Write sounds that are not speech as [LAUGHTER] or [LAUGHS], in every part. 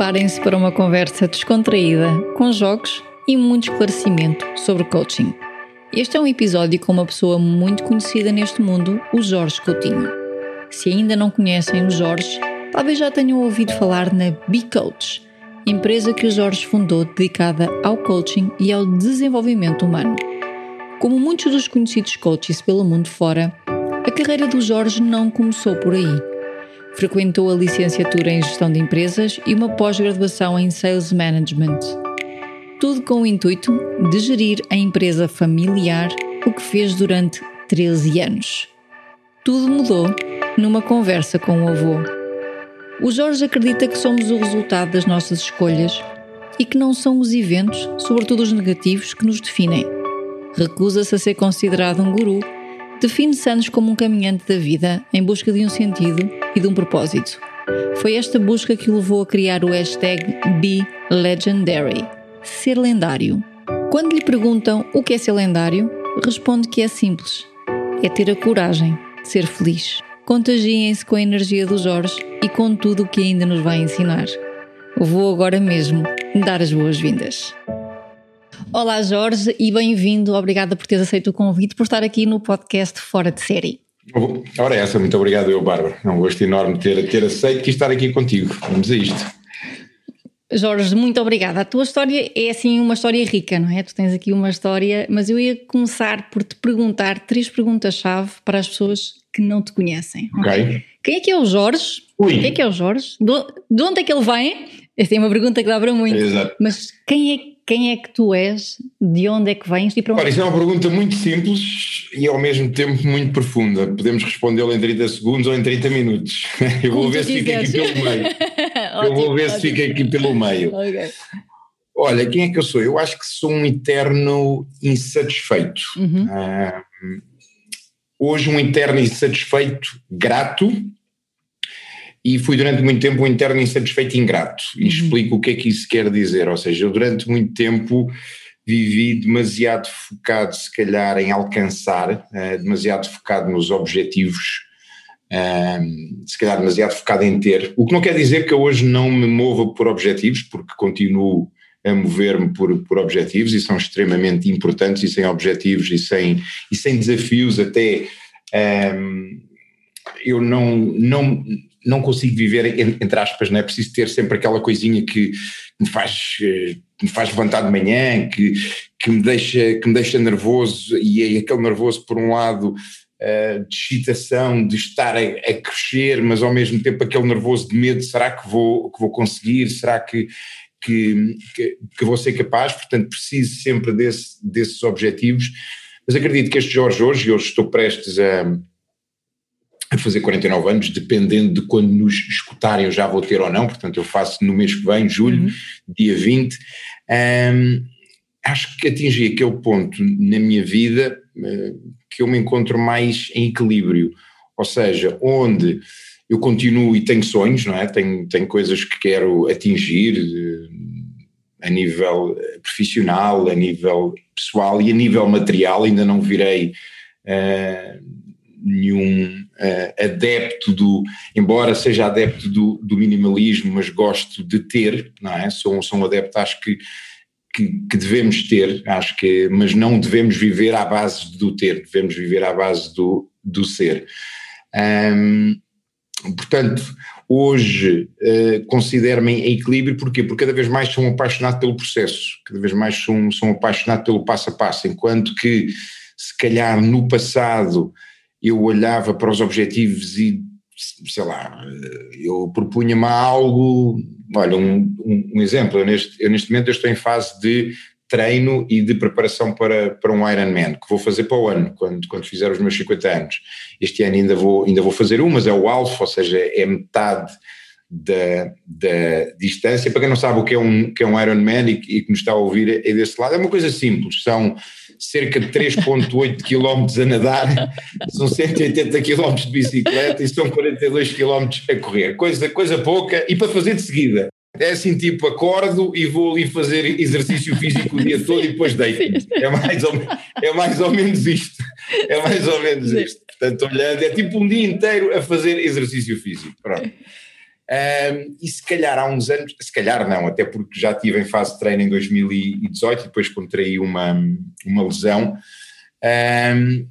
Preparem-se para uma conversa descontraída, com jogos e muito esclarecimento sobre coaching. Este é um episódio com uma pessoa muito conhecida neste mundo, o Jorge Coutinho. Se ainda não conhecem o Jorge, talvez já tenham ouvido falar na B-Coach, empresa que o Jorge fundou dedicada ao coaching e ao desenvolvimento humano. Como muitos dos conhecidos coaches pelo mundo fora, a carreira do Jorge não começou por aí. Frequentou a licenciatura em Gestão de Empresas e uma pós-graduação em Sales Management. Tudo com o intuito de gerir a empresa familiar, o que fez durante 13 anos. Tudo mudou numa conversa com o avô. O Jorge acredita que somos o resultado das nossas escolhas e que não são os eventos, sobretudo os negativos, que nos definem. Recusa-se a ser considerado um guru define-se anos como um caminhante da vida em busca de um sentido e de um propósito. Foi esta busca que o levou a criar o hashtag BeLegendary ser lendário. Quando lhe perguntam o que é ser lendário, responde que é simples: é ter a coragem de ser feliz. Contagiem-se com a energia do Jorge e com tudo o que ainda nos vai ensinar. Vou agora mesmo dar as boas-vindas. Olá Jorge e bem-vindo. Obrigada por teres aceito o convite, por estar aqui no podcast Fora de Série. Ora, essa, muito obrigado, eu, Bárbara. É um gosto enorme ter, ter aceito e estar aqui contigo. Vamos a isto. Jorge, muito obrigada. A tua história é assim uma história rica, não é? Tu tens aqui uma história, mas eu ia começar por te perguntar três perguntas-chave para as pessoas que não te conhecem. Ok. Quem é que é o Jorge? Ui. Quem é que é o Jorge? De onde é que ele vem? Esta é uma pergunta que dá para muito. Exato. Mas quem é, quem é que tu és? De onde é que vens? E para onde Ora, isso é uma pergunta muito simples e ao mesmo tempo muito profunda. Podemos respondê-la em 30 segundos ou em 30 minutos. [LAUGHS] Eu vou Como ver se fica aqui pelo meio. [LAUGHS] Eu vou Ótimo, ver se fica aqui pelo meio. Ok. Olha, quem é que eu sou? Eu acho que sou um eterno insatisfeito. Uhum. Ah, hoje um interno insatisfeito grato e fui durante muito tempo um interno insatisfeito ingrato. E Uhum. explico o que é que isso quer dizer. Ou seja, eu durante muito tempo vivi demasiado focado, se calhar, em alcançar, ah, demasiado focado nos objetivos, ah, se calhar demasiado focado em ter. O que não quer dizer que eu hoje não me mova por objetivos, porque continuo a mover-me por, por objetivos e são extremamente importantes e sem objetivos e sem, e sem desafios até hum, eu não, não, não consigo viver en- entre aspas, não é preciso ter sempre aquela coisinha que me faz, eh, que me faz levantar de manhã, que, que, me deixa, que me deixa nervoso e é aquele nervoso por um lado eh, de excitação, de estar a, a crescer, mas ao mesmo tempo aquele nervoso de medo, será que vou, que vou conseguir, será que, que, que, que vou ser capaz, portanto preciso sempre desse, desses objetivos, mas acredito que este Jorge hoje, e hoje estou prestes a, a fazer 49 anos, dependendo de quando nos escutarem eu já vou ter ou não, portanto eu faço no mês que vem, julho, Uhum. dia 20, hum, acho que atingi aquele ponto na minha vida eh, que eu me encontro mais em equilíbrio, ou seja, onde eu continuo e tenho sonhos, não é? Tenho, tenho coisas que quero atingir eh, a nível eh, profissional, a nível pessoal e a nível material, ainda não virei eh, nenhum eh, adepto do, embora seja adepto do, do minimalismo, mas gosto de ter, não é? Sou, sou um adepto, acho que, que, que devemos ter, acho que, mas não devemos viver à base do ter, devemos viver à base do, do ser. Ahm, portanto, hoje eh, considero-me em equilíbrio, porquê? Porque cada vez mais sou um apaixonado pelo processo, cada vez mais sou um, sou um apaixonado pelo passo a passo, enquanto que se calhar no passado eu olhava para os objetivos e sei lá, eu propunha-me algo, olha, um, um, um exemplo, eu neste, eu neste momento eu estou em fase de treino e de preparação para, para um Ironman, que vou fazer para o ano, quando, quando fizer os meus 50 anos. Este ano ainda vou, ainda vou fazer um, mas é o alfa, ou seja, é metade da, da distância. Para quem não sabe o que é um, que é um Ironman e, e que nos está a ouvir é desse lado, é uma coisa simples, são cerca de 3.8 km a nadar, [LAUGHS] são 180 km de bicicleta e são 42 km a correr, coisa, coisa pouca e para fazer de seguida. É assim, tipo, acordo e vou ali fazer exercício físico o dia [LAUGHS] todo e depois deito. É mais ou, é mais ou menos isto. É mais ou menos isto. Portanto, olhando, é tipo um dia inteiro a fazer exercício físico. Pronto. Um, e se calhar há uns anos, se calhar não, até porque já estive em fase de treino em 2018 e depois contraí uma, uma lesão. Um,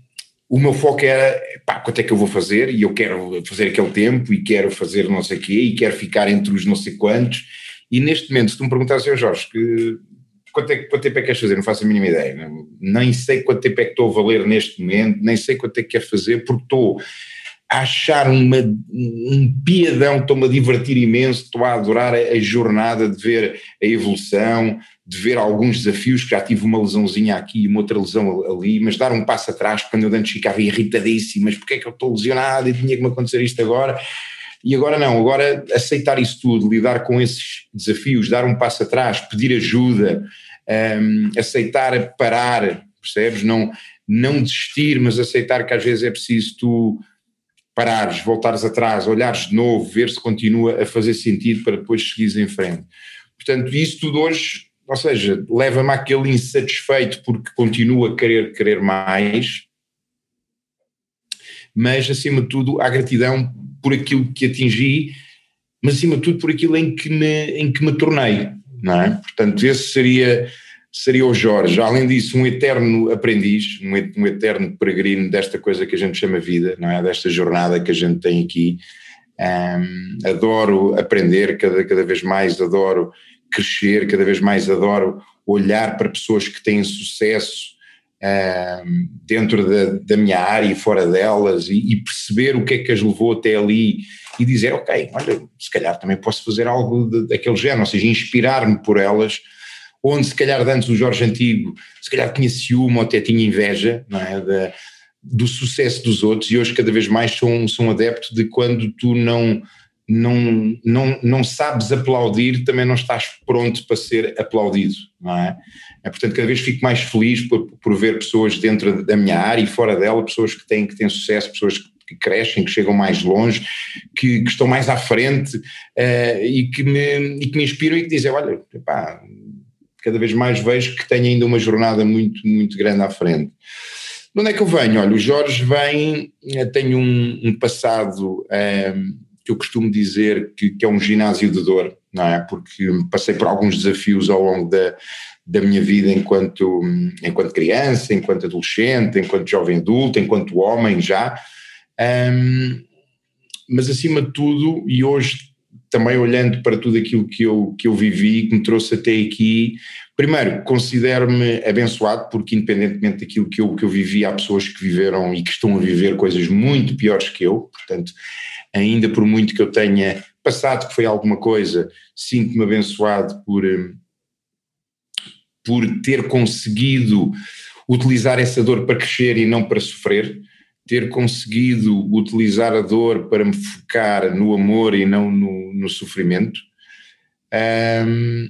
o meu foco era, pá, quanto é que eu vou fazer? E eu quero fazer aquele tempo e quero fazer não sei o quê e quero ficar entre os não sei quantos. E neste momento, se tu me perguntasse, Jorge, que, quanto, é, quanto tempo é que queres fazer? Não faço a mínima ideia. Nem sei quanto tempo é que estou a valer neste momento, nem sei quanto é que quero fazer, porque estou achar uma, um piadão, estou-me a divertir imenso, estou a adorar a, a jornada de ver a evolução, de ver alguns desafios, que já tive uma lesãozinha aqui e uma outra lesão ali, mas dar um passo atrás, quando eu antes ficava irritadíssimo, mas porque é que eu estou lesionado e tinha que me acontecer isto agora? E agora não, agora aceitar isso tudo, lidar com esses desafios, dar um passo atrás, pedir ajuda, um, aceitar parar, percebes? Não, não desistir, mas aceitar que às vezes é preciso tu parares, voltares atrás, olhares de novo, ver se continua a fazer sentido para depois seguires em frente. Portanto, isso tudo hoje ou seja, leva-me àquele insatisfeito porque continuo a querer querer mais, mas acima de tudo à gratidão por aquilo que atingi, mas acima de tudo por aquilo em que me, em que me tornei, não é? Portanto, esse seria, seria o Jorge. Além disso, um eterno aprendiz, um, um eterno peregrino desta coisa que a gente chama vida, não é? Desta jornada que a gente tem aqui. Um, adoro aprender cada, cada vez mais, adoro crescer, cada vez mais adoro olhar para pessoas que têm sucesso uh, dentro da, da, minha área e fora delas e, e, perceber o que é que as levou até ali e dizer, ok, olha, se calhar também posso fazer algo de, daquele género, ou seja, inspirar-me por elas, onde se calhar antes o Jorge Antigo, se calhar tinha ciúme ou até tinha inveja, não é, da, do sucesso dos outros e hoje cada vez mais sou, sou um adepto de quando tu não não, não, não sabes aplaudir, também não estás pronto para ser aplaudido, não é? é portanto, cada vez fico mais feliz por, por ver pessoas dentro da minha área e fora dela, pessoas que têm, que têm sucesso, pessoas que crescem, que chegam mais longe, que, que estão mais à frente uh, e, que me, e que me inspiram e que dizem, olha, epá, cada vez mais vejo que tenho ainda uma jornada muito, muito grande à frente. De onde é que eu venho? Olha, o Jorge vem, eh, tem um, um passado... Um, que eu costumo dizer que, que, é um ginásio de dor, não é? Porque passei por alguns desafios ao longo da, da minha vida enquanto, enquanto criança, enquanto adolescente, enquanto jovem adulto, enquanto homem já. Um, mas acima de tudo, e hoje também olhando para tudo aquilo que eu, que eu vivi, que me trouxe até aqui, primeiro, considero-me abençoado, porque independentemente daquilo que eu, que eu vivi, há pessoas que viveram e que estão a viver coisas muito piores que eu, portanto, ainda por muito que eu tenha passado que foi alguma coisa, sinto-me abençoado por, hum, por ter conseguido utilizar essa dor para crescer e não para sofrer, ter conseguido utilizar a dor para me focar no amor e não no, no sofrimento. Um,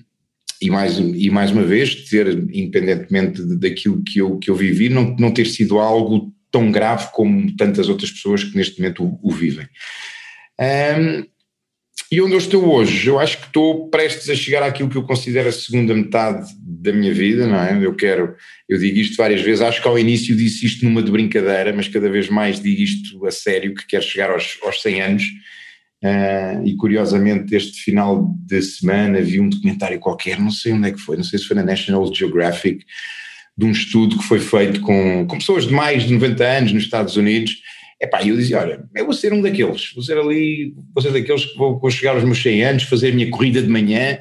e mais, e mais uma vez, ter, independentemente daquilo que eu, que eu vivi, não, não ter sido algo tão grave como tantas outras pessoas que neste momento o, o vivem. Um, e onde eu estou hoje? Eu acho que estou prestes a chegar àquilo que eu considero a segunda metade da minha vida, não é? Eu quero, eu digo isto várias vezes, acho que ao início disse isto numa de brincadeira, mas cada vez mais digo isto a sério, que quero chegar aos, aos 100 anos. Uh, e curiosamente, este final de semana vi um documentário qualquer, não sei onde é que foi, não sei se foi na National Geographic, de um estudo que foi feito com, com pessoas de mais de 90 anos nos Estados Unidos Epá, eu dizia, olha, eu vou ser um daqueles, vou ser ali, vou ser daqueles que vou, vou chegar aos meus 100 anos, fazer a minha corrida de manhã,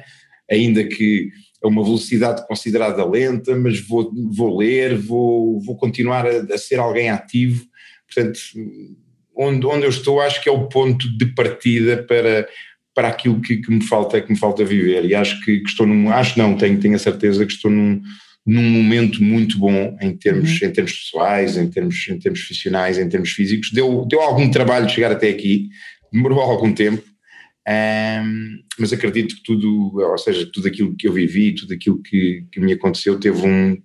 ainda que a uma velocidade considerada lenta, mas vou, vou ler, vou, vou continuar a, a ser alguém ativo, portanto, onde, onde eu estou acho que é o ponto de partida para, para aquilo que, que, me falta que me falta viver. E acho que, que, estou num acho não tenho tenho a certeza que estou num, num momento muito bom em termos, uhum. em termos pessoais, em termos, em termos profissionais, em termos físicos. Deu, deu algum trabalho chegar até aqui, demorou algum tempo, um, mas acredito que tudo, ou seja, tudo aquilo que eu vivi, tudo aquilo que, que me aconteceu teve um,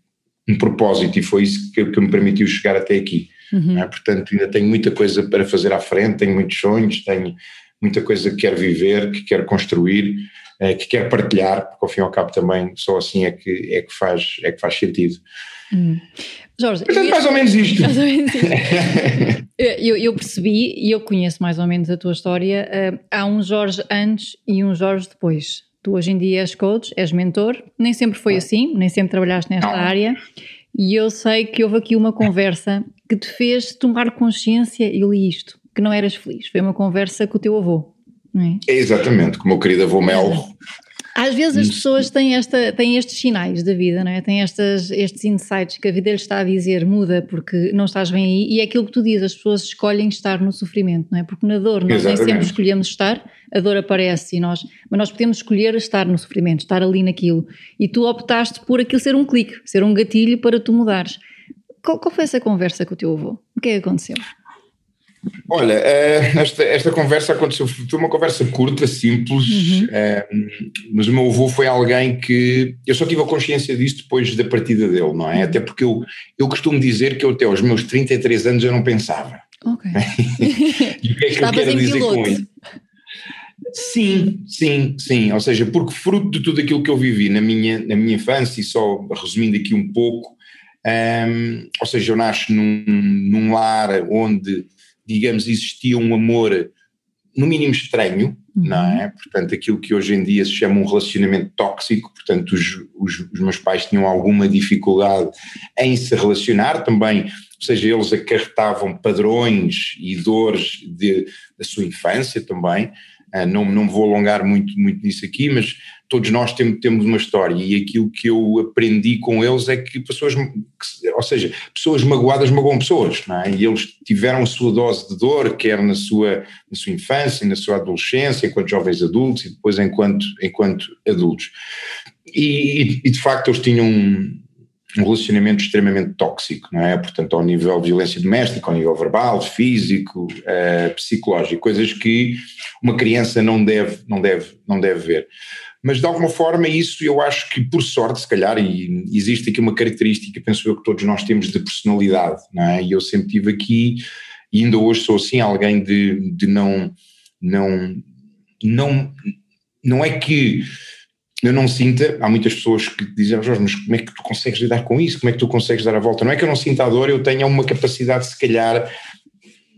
um propósito e foi isso que, que me permitiu chegar até aqui. Uhum. É? Portanto, ainda tenho muita coisa para fazer à frente, tenho muitos sonhos, tenho muita coisa que quero viver, que quero construir, que quero partilhar, porque ao fim e ao cabo também só assim é que, é que, faz, é que faz sentido. Hum. Jorge, Portanto, mais ou menos isto. [LAUGHS] Mais ou menos isto. [LAUGHS] eu, eu, percebi e eu conheço mais ou menos a tua história. Uh, há um Jorge antes e um Jorge depois. Tu hoje em dia és coach, és mentor, nem sempre foi assim, nem sempre trabalhaste nesta Não. área. E eu sei que houve aqui uma conversa que te fez tomar consciência, e li isto, que não eras feliz. Foi uma conversa com o teu avô. É? é? Exatamente, com o querido avô Mel. Às vezes as pessoas têm, esta, têm estes sinais da vida, não é? têm estas, estes insights que a vida lhes está a dizer muda porque não estás bem aí e é aquilo que tu dizes, as pessoas escolhem estar no sofrimento, não é? Porque na dor nós Exatamente. nem sempre escolhemos estar, a dor aparece e nós, mas nós podemos escolher estar no sofrimento, estar ali naquilo e tu optaste por aquilo ser um clique, ser um gatilho para tu mudares. Qual, qual foi essa conversa com o teu avô? O que é que aconteceu? Olha, eh, esta, esta conversa aconteceu, foi uma conversa curta, simples, uhum. Eh, mas o meu avô foi alguém que eu só tive a consciência disso depois da partida dele, não é? Uhum. Até porque eu, eu costumo dizer que eu até aos meus 33 anos eu não pensava. Ok. [LAUGHS] e o que é que eu quero dizer piloto. com isso? Sim, sim, sim. Ou seja, porque fruto de tudo aquilo que eu vivi na minha, na minha infância, e só resumindo aqui um pouco, um, ehm, ou seja, eu nasço num, num lar onde digamos, existia um amor no mínimo estranho, uhum. não é? Portanto, aquilo que hoje em dia se chama um relacionamento tóxico, portanto, os, os, os, meus pais tinham alguma dificuldade em se relacionar também, ou seja, eles acarretavam padrões e dores de, da sua infância também, uh, não, não vou alongar muito, muito nisso aqui, mas todos nós temos, temos uma história e aquilo que eu aprendi com eles é que pessoas, ou seja, pessoas magoadas magoam pessoas, não é? E eles tiveram a sua dose de dor, quer na sua, na sua infância, na sua adolescência, enquanto jovens adultos e depois enquanto, enquanto adultos. E, e de facto eles tinham um, um relacionamento extremamente tóxico, não é? Portanto, ao nível de violência doméstica, ao nível verbal, físico, uh, psicológico, coisas que uma criança não deve, não deve, não deve ver mas de alguma forma isso eu acho que por sorte se calhar e existe aqui uma característica penso eu que todos nós temos de personalidade, não é? E eu sempre tive aqui e ainda hoje sou assim alguém de, de não não não não é que eu não sinta, há muitas pessoas que dizem, Jorge, mas como é que tu consegues lidar com isso? Como é que tu consegues dar a volta? Não é que eu não sinta a dor, eu tenho uma capacidade, se calhar,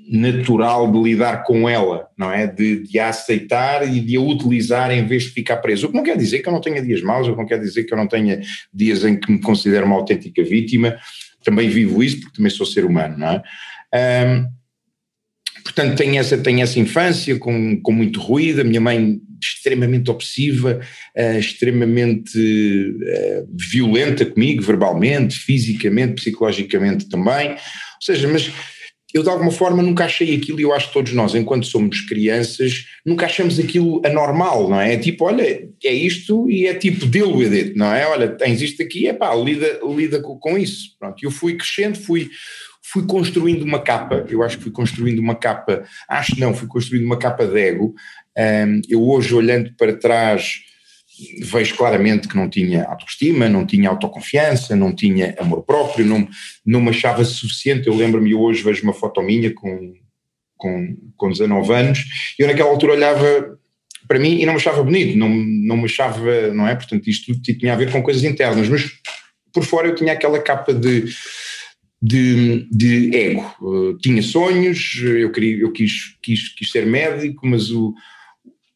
natural de lidar com ela, não é? De, de a aceitar e de a utilizar em vez de ficar preso. O que não quer dizer que eu não tenha dias maus, o que não quer dizer que eu não tenha dias em que me considero uma autêntica vítima, também vivo isso porque também sou ser humano, não é? Um, portanto, tenho essa, tenho essa infância com, com muito ruído, a minha mãe extremamente obsessiva, uh, extremamente uh, violenta comigo, verbalmente, fisicamente, psicologicamente também, ou seja, mas eu de alguma forma nunca achei aquilo, e eu acho que todos nós, enquanto somos crianças, nunca achamos aquilo anormal, não é? É tipo, olha, é isto e é tipo deal with it, não é? Olha, tens isto aqui, é pá, lida, lida com, com isso. Pronto, eu fui crescendo, fui, fui construindo uma capa, eu acho que fui construindo uma capa, acho não, fui construindo uma capa de ego. Um, eu hoje, olhando para trás, vejo claramente que não tinha autoestima, não tinha autoconfiança, não tinha amor próprio, não, não me achava suficiente. Eu lembro-me, hoje vejo uma foto minha com, com, com 19 anos, e eu naquela altura olhava para mim e não me achava bonito, não, não me achava, não é? Portanto, isto tudo tinha a ver com coisas internas, mas por fora eu tinha aquela capa de. De, de ego, uh, tinha sonhos, eu, queria, eu quis, quis, quis ser médico, mas o,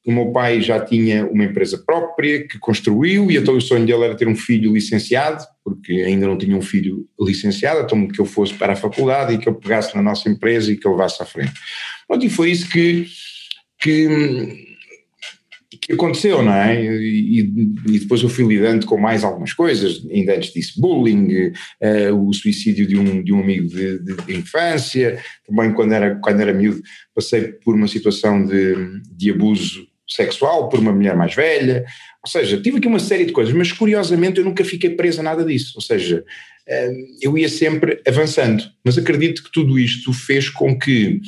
o meu pai já tinha uma empresa própria que construiu e então o sonho dele era ter um filho licenciado, porque ainda não tinha um filho licenciado, então que eu fosse para a faculdade e que eu pegasse na nossa empresa e que eu levasse à frente. Pronto, e foi isso que, que, que aconteceu, não é? E, e, depois eu fui lidando com mais algumas coisas, ainda antes disso, bullying, uh, o suicídio de um, de um amigo de, de, de, infância, também quando era, quando era miúdo passei por uma situação de, de abuso sexual por uma mulher mais velha, ou seja, tive aqui uma série de coisas, mas curiosamente eu nunca fiquei presa a nada disso, ou seja, eh, eu ia sempre avançando, mas acredito que tudo isto fez com que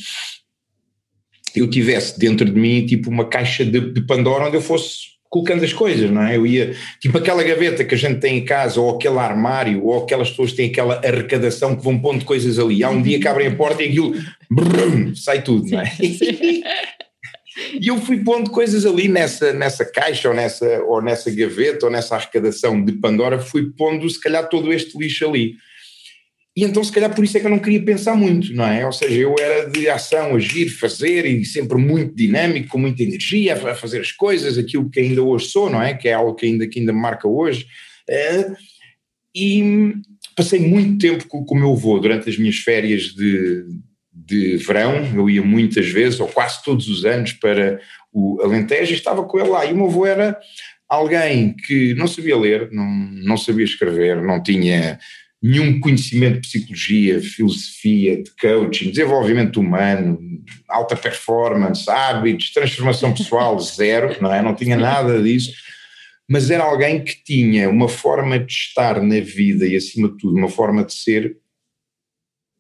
eu tivesse dentro de mim tipo uma caixa de, de Pandora onde eu fosse colocando as coisas, não é? Eu ia, tipo aquela gaveta que a gente tem em casa, ou aquele armário, ou aquelas pessoas que têm aquela arrecadação que vão pondo coisas ali. Há um dia que abrem a porta e aquilo brum, sai tudo, não é? [LAUGHS] [LAUGHS] E eu fui pondo coisas ali nessa, nessa caixa, ou nessa, ou nessa gaveta, ou nessa arrecadação de Pandora, fui pondo se calhar todo este lixo ali. E então, se calhar, por isso é que eu não queria pensar muito, não é? Ou seja, eu era de ação, agir, fazer e sempre muito dinâmico, com muita energia a fazer as coisas, aquilo que ainda hoje sou, não é? Que é algo que ainda, que ainda me marca hoje. É, e passei muito tempo com, com o meu avô durante as minhas férias de, de verão. Eu ia muitas vezes, ou quase todos os anos, para o Alentejo e estava com ele lá. E o meu avô era alguém que não sabia ler, não, não sabia escrever, não tinha nenhum conhecimento de psicologia, filosofia, de coaching, desenvolvimento humano, alta performance, hábitos, transformação pessoal, [LAUGHS] zero, não é? Não tinha nada disso, mas era alguém que tinha uma forma de estar na vida e, acima de tudo, uma forma de ser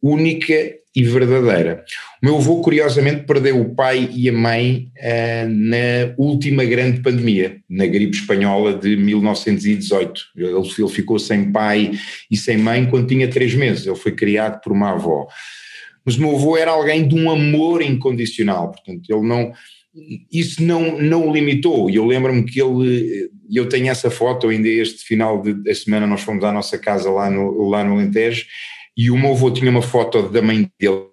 única e verdadeira. O meu avô, curiosamente, perdeu o pai e a mãe uh, na última grande pandemia, na gripe espanhola de 1918. Ele, ele, ficou sem pai e sem mãe quando tinha três meses. Ele foi criado por uma avó. Mas o meu avô era alguém de um amor incondicional, portanto, ele não. Isso não, não o limitou, e eu lembro-me que ele, eu tenho essa foto, ainda este final de, semana nós fomos à nossa casa lá no, lá no Alentejo, e o meu avô tinha uma foto da mãe dele,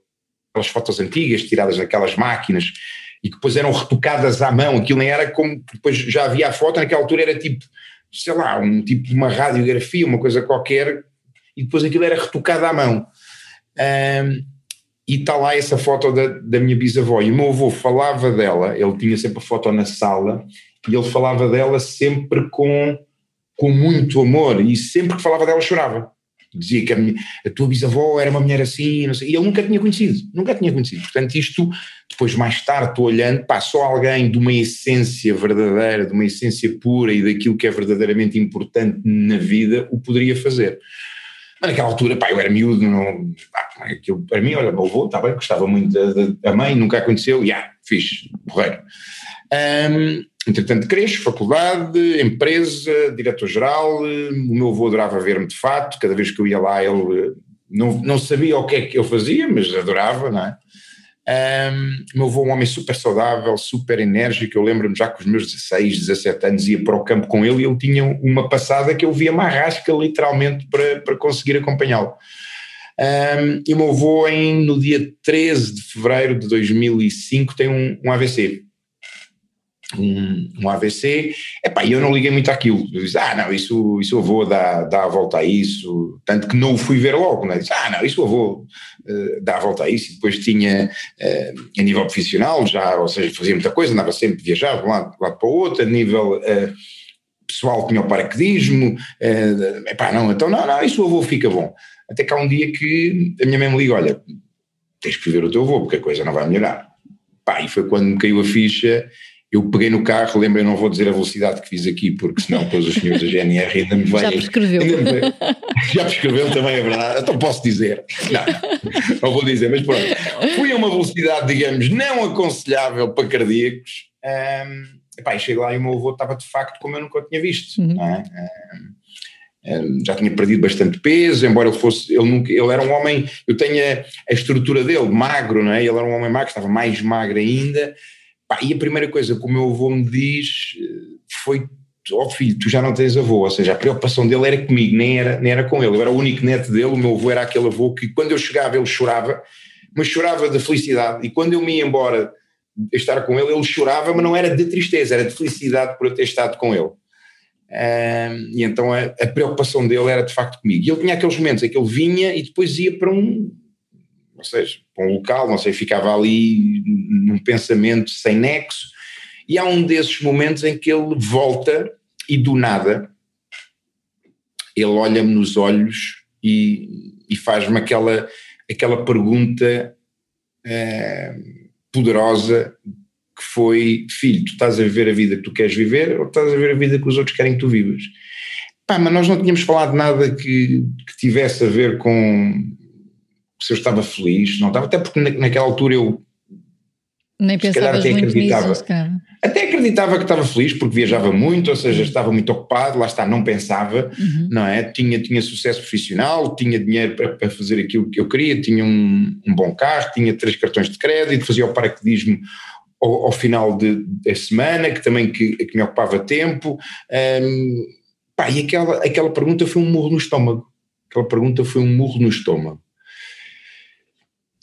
aquelas fotos antigas tiradas naquelas máquinas e que depois eram retocadas à mão, aquilo nem era como, depois já havia a foto, naquela altura era tipo, sei lá, um tipo de uma radiografia, uma coisa qualquer, e depois aquilo era retocado à mão. Um, e está lá essa foto da, da minha bisavó, e o meu avô falava dela, ele tinha sempre a foto na sala, e ele falava dela sempre com, com muito amor, e sempre que falava dela chorava dizia que a, minha, a, tua bisavó era uma mulher assim, não sei, e ele nunca tinha conhecido, nunca tinha conhecido. Portanto, isto, depois mais tarde estou olhando, pá, só alguém de uma essência verdadeira, de uma essência pura e daquilo que é verdadeiramente importante na vida, o poderia fazer. Mas naquela altura, pá, eu era miúdo, não, pá, aquilo, para mim, olha, meu avô, está bem, gostava muito da, mãe, nunca aconteceu, e yeah, fiz, porreiro. Um, Entretanto, cresço, faculdade, empresa, diretor-geral. O meu avô adorava ver-me de fato, cada vez que eu ia lá ele não, não sabia o que é que eu fazia, mas adorava, não é? Um, meu avô, um homem super saudável, super enérgico. Eu lembro-me já que os meus 16, 17 anos ia para o campo com ele e ele tinha uma passada que eu via uma rasca literalmente para, para conseguir acompanhá-lo. Um, e o meu avô, em, no dia 13 de fevereiro de 2005, tem um, um AVC um, um AVC, epá, eu não liguei muito àquilo, eu disse, ah não, isso, isso eu vou dar, dar a volta a isso, tanto que não o fui ver logo, né? disse, ah não, isso eu vou uh, dar a volta a isso, e depois tinha, uh, a nível profissional já, ou seja, fazia muita coisa, andava sempre viajar de um lado, de um lado para o outro, a nível uh, pessoal tinha o paraquedismo, uh, epá, não, então não, não, isso o avô fica bom, até que há um dia que a minha mãe me liga, olha, tens que ver o teu avô, porque a coisa não vai melhorar, pá, e foi quando me caiu a ficha, eu peguei no carro, lembro, eu não vou dizer a velocidade que fiz aqui, porque senão depois os senhores da [LAUGHS] GNR ainda me vêm. Já prescreveu. Já prescreveu também, é verdade. Então posso dizer. Não, não vou dizer, mas pronto. Fui a uma velocidade, digamos, não aconselhável para cardíacos. Um, epá, e chego lá e o meu avô estava de facto como eu nunca o tinha visto. Uhum. É? Um, já tinha perdido bastante peso, embora ele fosse, ele, nunca, ele era um homem, eu tenho a, a estrutura dele, magro, não é? Ele era um homem magro, estava mais magro ainda, Pá, e a primeira coisa que o meu avô me diz eh, foi: Ó oh filho, tu já não tens avô. Ou seja, a preocupação dele era comigo, nem era, nem era com ele. Eu era o único neto dele. O meu avô era aquele avô que, quando eu chegava, ele chorava, mas chorava de felicidade. E quando eu me ia embora estar com ele, ele chorava, mas não era de tristeza, era de felicidade por eu ter estado com ele. E então a, a, preocupação dele era de facto comigo. E ele tinha aqueles momentos em que ele vinha e depois ia para um, ou seja, para um local, não sei, ficava ali num pensamento sem nexo, e há um desses momentos em que ele volta e do nada ele olha-me nos olhos e, e faz-me aquela, aquela pergunta eh, poderosa que foi, filho, tu estás a viver a vida que tu queres viver ou estás a viver a vida que os outros querem que tu vivas? Pá, mas nós não tínhamos falado nada que, que tivesse a ver com se eu estava feliz, não estava, até porque naquela altura eu nem pensavas muito acreditava. nisso, Até acreditava que estava feliz porque viajava muito, ou seja, estava muito ocupado, lá está, não pensava, uhum. não é? Tinha, tinha sucesso profissional, tinha dinheiro para, para fazer aquilo que eu queria, tinha um, um, bom carro, tinha três cartões de crédito, fazia o paraquedismo ao, ao final de, da semana, que também que, que me ocupava tempo. Um, pá, e aquela, aquela pergunta foi um murro no estômago. Aquela pergunta foi um murro no estômago.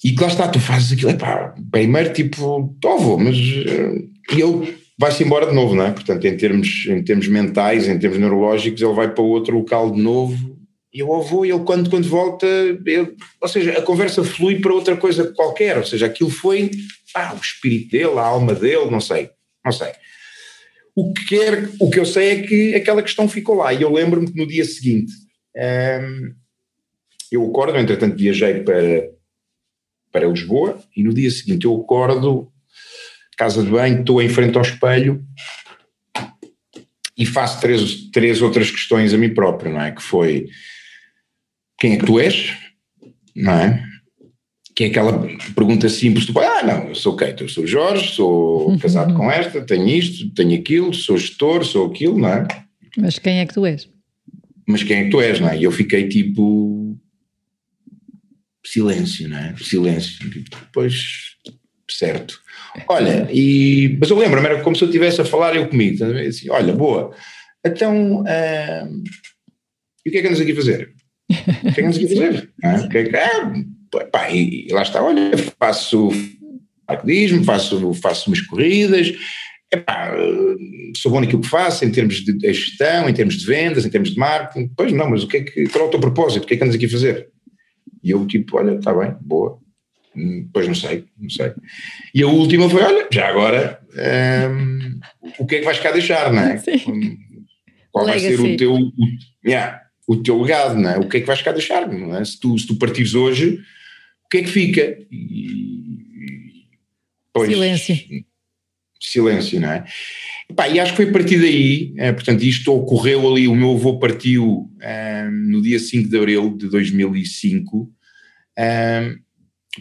E lá está, tu fazes aquilo, é pá, primeiro tipo, oh, vou, mas uh, ele vai-se embora de novo, não é? Portanto, em termos, em termos mentais, em termos neurológicos, ele vai para outro local de novo e eu vou e ele quando, quando volta, ou seja, a conversa flui para outra coisa qualquer, ou seja, aquilo foi ah, o espírito dele, a alma dele, não sei, não sei. O que, quer, o que eu sei é que aquela questão ficou lá e eu lembro-me que no dia seguinte hum, eu acordo, entretanto viajei para, para Lisboa e no dia seguinte eu acordo, casa de banho, estou em frente ao espelho e faço três, três outras questões a mim próprio, não é? Que foi quem é que tu és? Não é? Que é aquela pergunta simples, tu ah não, eu sou quem? Eu sou Jorge, sou uhum. casado com esta, tenho isto, tenho aquilo, sou gestor, sou aquilo, não é? Mas quem é que tu és? Mas quem é que tu és, não é? E eu fiquei tipo silêncio, não é? Silêncio. Depois, certo. Olha, e, mas eu lembro-me, era como se eu estivesse a falar eu comigo, assim, olha, boa, então, e o que é que andas aqui a fazer? [LAUGHS] O que é que andas aqui a fazer? Ah, o que é que, ah, pá, e, e, lá está, olha, faço arcadismo, faço, faço umas corridas, epá, sou bom naquilo que faço, em termos de gestão, em termos de vendas, em termos de marketing, pois não, mas o que é que, qual é o teu propósito, o que é que andas aqui a fazer? E eu tipo, olha, está bem, boa. Hum, pois não sei, não sei. E a última foi, olha, já agora, um, o que é que vais cá deixar, não é? [LAUGHS] Sim. Qual vai ser o teu, o, yeah, o teu legado, não é? O que é que vais cá deixar, não é? Se tu, se tu partires hoje, o que é que fica? E, pois, silêncio. Silêncio, não é? Pá, e acho que foi a partir daí, é, portanto, isto ocorreu ali, o meu avô partiu é, no dia 5 de abril de 2005, é,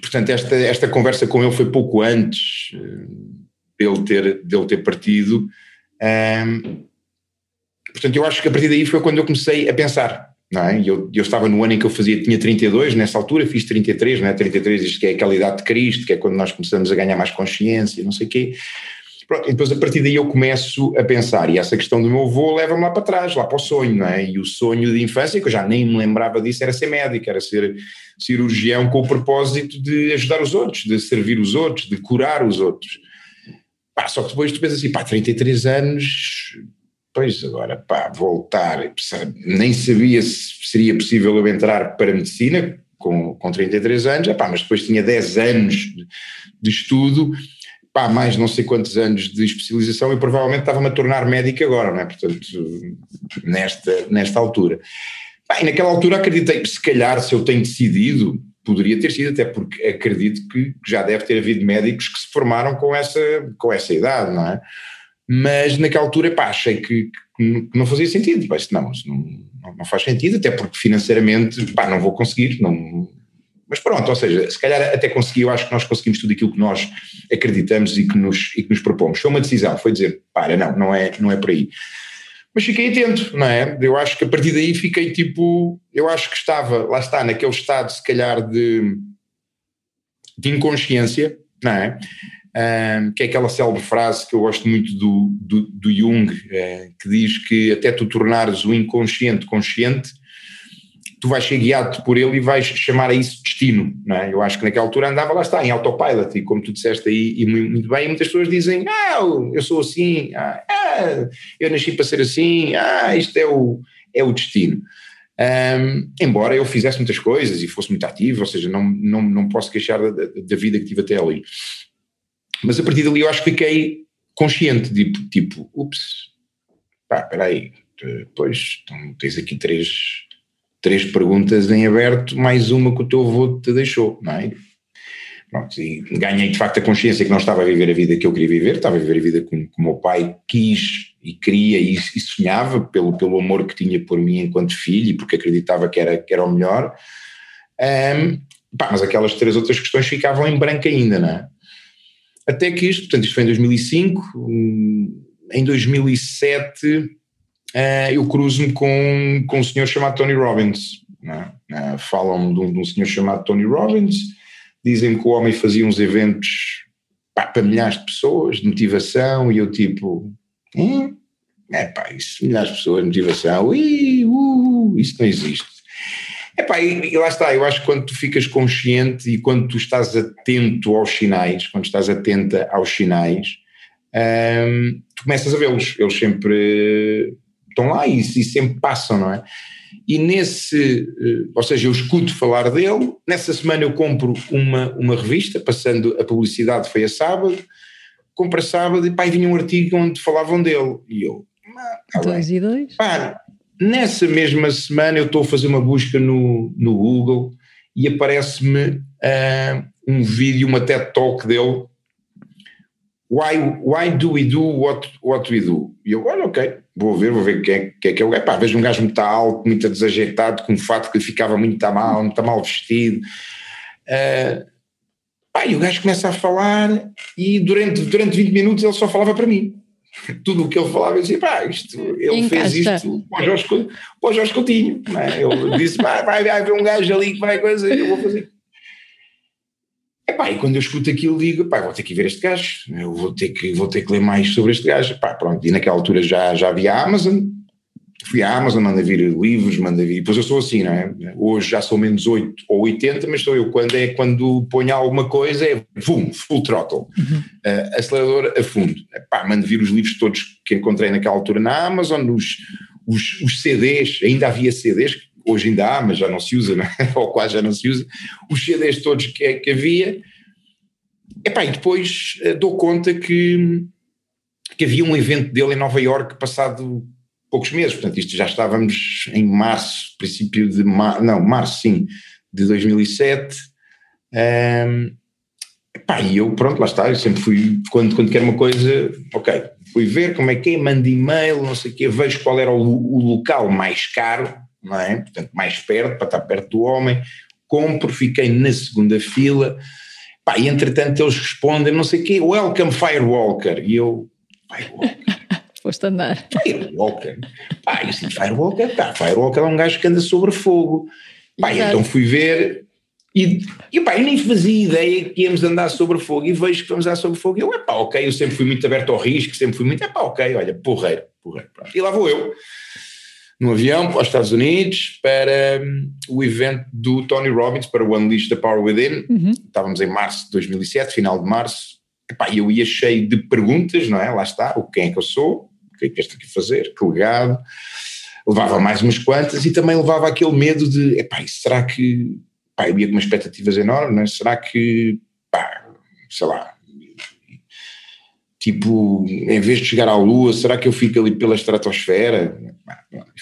portanto, esta, esta conversa com ele foi pouco antes dele ter, dele ter partido, portanto, eu acho que a partir daí foi quando eu comecei a pensar, não é? Eu, eu estava no ano em que eu fazia, tinha 32, nessa altura fiz 33, não é? 33, isto que é aquela idade de Cristo, que é quando nós começamos a ganhar mais consciência, não sei o quê, Pronto, e depois a partir daí eu começo a pensar, e essa questão do meu avô leva-me lá para trás, lá para o sonho, não é? E o sonho de infância, que eu já nem me lembrava disso, era ser médico, era ser cirurgião com o propósito de ajudar os outros, de servir os outros, de curar os outros. Pá, só que depois tu pensas assim, pá, 33 anos, pois agora, pá, voltar, nem sabia se seria possível eu entrar para a medicina com, com 33 anos, pá, mas depois tinha 10 anos de estudo pá, mais não sei quantos anos de especialização e provavelmente estava-me a tornar médico agora, não é? Portanto, nesta, nesta altura. E naquela altura acreditei que se calhar se eu tenho decidido, poderia ter sido, até porque acredito que já deve ter havido médicos que se formaram com essa, com essa idade, não é? Mas naquela altura, pá, achei que, que não fazia sentido, pá, não, não, não faz sentido, até porque financeiramente, pá, não vou conseguir, não, mas pronto, ou seja, se calhar até consegui, eu acho que nós conseguimos tudo aquilo que nós acreditamos e que nos, e que nos propomos. Foi uma decisão, foi dizer, para, não, não é, não é por aí. Mas fiquei atento, não é? Eu acho que a partir daí fiquei tipo, eu acho que estava, lá está, naquele estado se calhar de, de inconsciência, não é? Um, que é aquela célebre frase que eu gosto muito do, do, do Jung, é, que diz que até tu tornares o inconsciente consciente, tu vais ser guiado por ele e vais chamar a isso destino, não é? Eu acho que naquela altura andava lá está, em autopilot, e como tu disseste aí, e muito bem, muitas pessoas dizem, ah, eu sou assim, ah, eu nasci para ser assim, ah, isto é o, é o destino. Um, embora eu fizesse muitas coisas e fosse muito ativo, ou seja, não, não, não posso queixar da, da vida que tive até ali. Mas a partir dali eu acho que fiquei consciente, tipo, tipo ups, pá, espera aí, depois então, tens aqui três três perguntas em aberto, mais uma que o teu avô te deixou, não é? Pronto, e ganhei de facto a consciência que não estava a viver a vida que eu queria viver, estava a viver a vida como, o meu pai quis e queria e, e, sonhava pelo, pelo amor que tinha por mim enquanto filho e porque acreditava que era, que era o melhor. Um, pá, mas aquelas três outras questões ficavam em branco ainda, não é? Até que isto, portanto, isto foi em 2005, em 2007 ah, eu cruzo-me com, com um senhor chamado Tony Robbins. Uh, Falam-me de, um, de um senhor chamado Tony Robbins, dizem que o homem fazia uns eventos pá, para milhares de pessoas, de motivação, e eu tipo, hum? é pá, isso, milhares de pessoas, motivação, ui, uh, isso não existe. É pá, e, e, lá está, eu acho que quando tu ficas consciente e quando tu estás atento aos sinais, quando estás atenta aos sinais, hum, tu começas a vê-los, eles sempre estão lá e, e sempre passam, não é? e nesse, eh, ou seja, eu escuto falar dele, nessa semana eu compro uma, uma revista, passando a publicidade foi a sábado, compro a sábado e pá, vinha um artigo onde falavam dele, e eu... Ah, dois e dois? Pá, nessa mesma semana eu estou a fazer uma busca no, no Google e aparece-me uh, um vídeo, uma TED Talk dele, Why, why do we do what, what we do? E eu, olha, ok, vou ver, vou ver o que é que é, que é. Pá, vejo um gajo muito alto, muito desajeitado, com um fato que lhe ficava muito mal, muito mal vestido. Uh, pá, e o gajo começa a falar e durante, durante 20 minutos ele só falava para mim. [LAUGHS] Tudo o que ele falava, eu dizia, pá, isto, ele Encaixa. fez isto para o Jorge, para o Jorge Coutinho. É? Ele disse, vai, vai haver um gajo ali que vai coisa, eu vou fazer. Epá, e quando eu escuto aquilo digo, pá, vou ter que ver este gajo, eu vou ter que, vou ter que ler mais sobre este gajo. Epá, pronto, e naquela altura já, já havia a Amazon, fui à Amazon, manda vir livros, manda vir, depois eu sou assim, não é? Hoje já sou menos 8 ou 80, mas sou eu, quando é quando ponho alguma coisa é vum, full throttle, uhum. uh, acelerador a fundo. Epá, mando vir os livros todos que encontrei naquela altura na Amazon, os, os, os CDs, ainda havia CDs, hoje ainda há, mas já não se usa, é? [LAUGHS] ou quase já não se usa, os CDs todos que, que havia. Epá, e depois uh, dou conta que, que havia um evento dele em Nova Iorque passado poucos meses, portanto isto já estávamos em março, princípio de março, não, março sim, de 2007, um, epá, e eu pronto, lá está, eu sempre fui, quando, quando quero uma coisa, ok, fui ver como é que é, mando e-mail, não sei o quê, vejo qual era o, o local mais caro, não é? Portanto, mais perto, para estar perto do homem. Compro, fiquei na segunda fila. Pá, e entretanto eles respondem, não sei o quê, Welcome Firewalker. E eu, Firewalker. [LAUGHS] Foste andar. Firewalker. Pá, eu assim, Firewalker, pá, Firewalker é um gajo que anda sobre fogo. Pá, então fui ver e, e pá, eu nem fazia ideia que íamos andar sobre fogo e vejo que vamos andar sobre fogo. E eu, é pá, ok, eu sempre fui muito aberto ao risco, sempre fui muito, é pá, ok, olha, porreiro, porreiro. Pronto. E lá vou eu no avião para os Estados Unidos para um, o evento do Tony Robbins, para o Unleash the Power Within. Uhum. Estávamos em março de 2007, final de março. Epá, eu ia cheio de perguntas, não é? Lá está, o quem é que eu sou, o que é que estou aqui fazer, que legado. Levava mais umas quantas e também levava aquele medo de, epá, será que, pá, eu ia com umas expectativas enormes, não é? Será que, pá, sei lá, Tipo, em vez de chegar à Lua, será que eu fico ali pela estratosfera?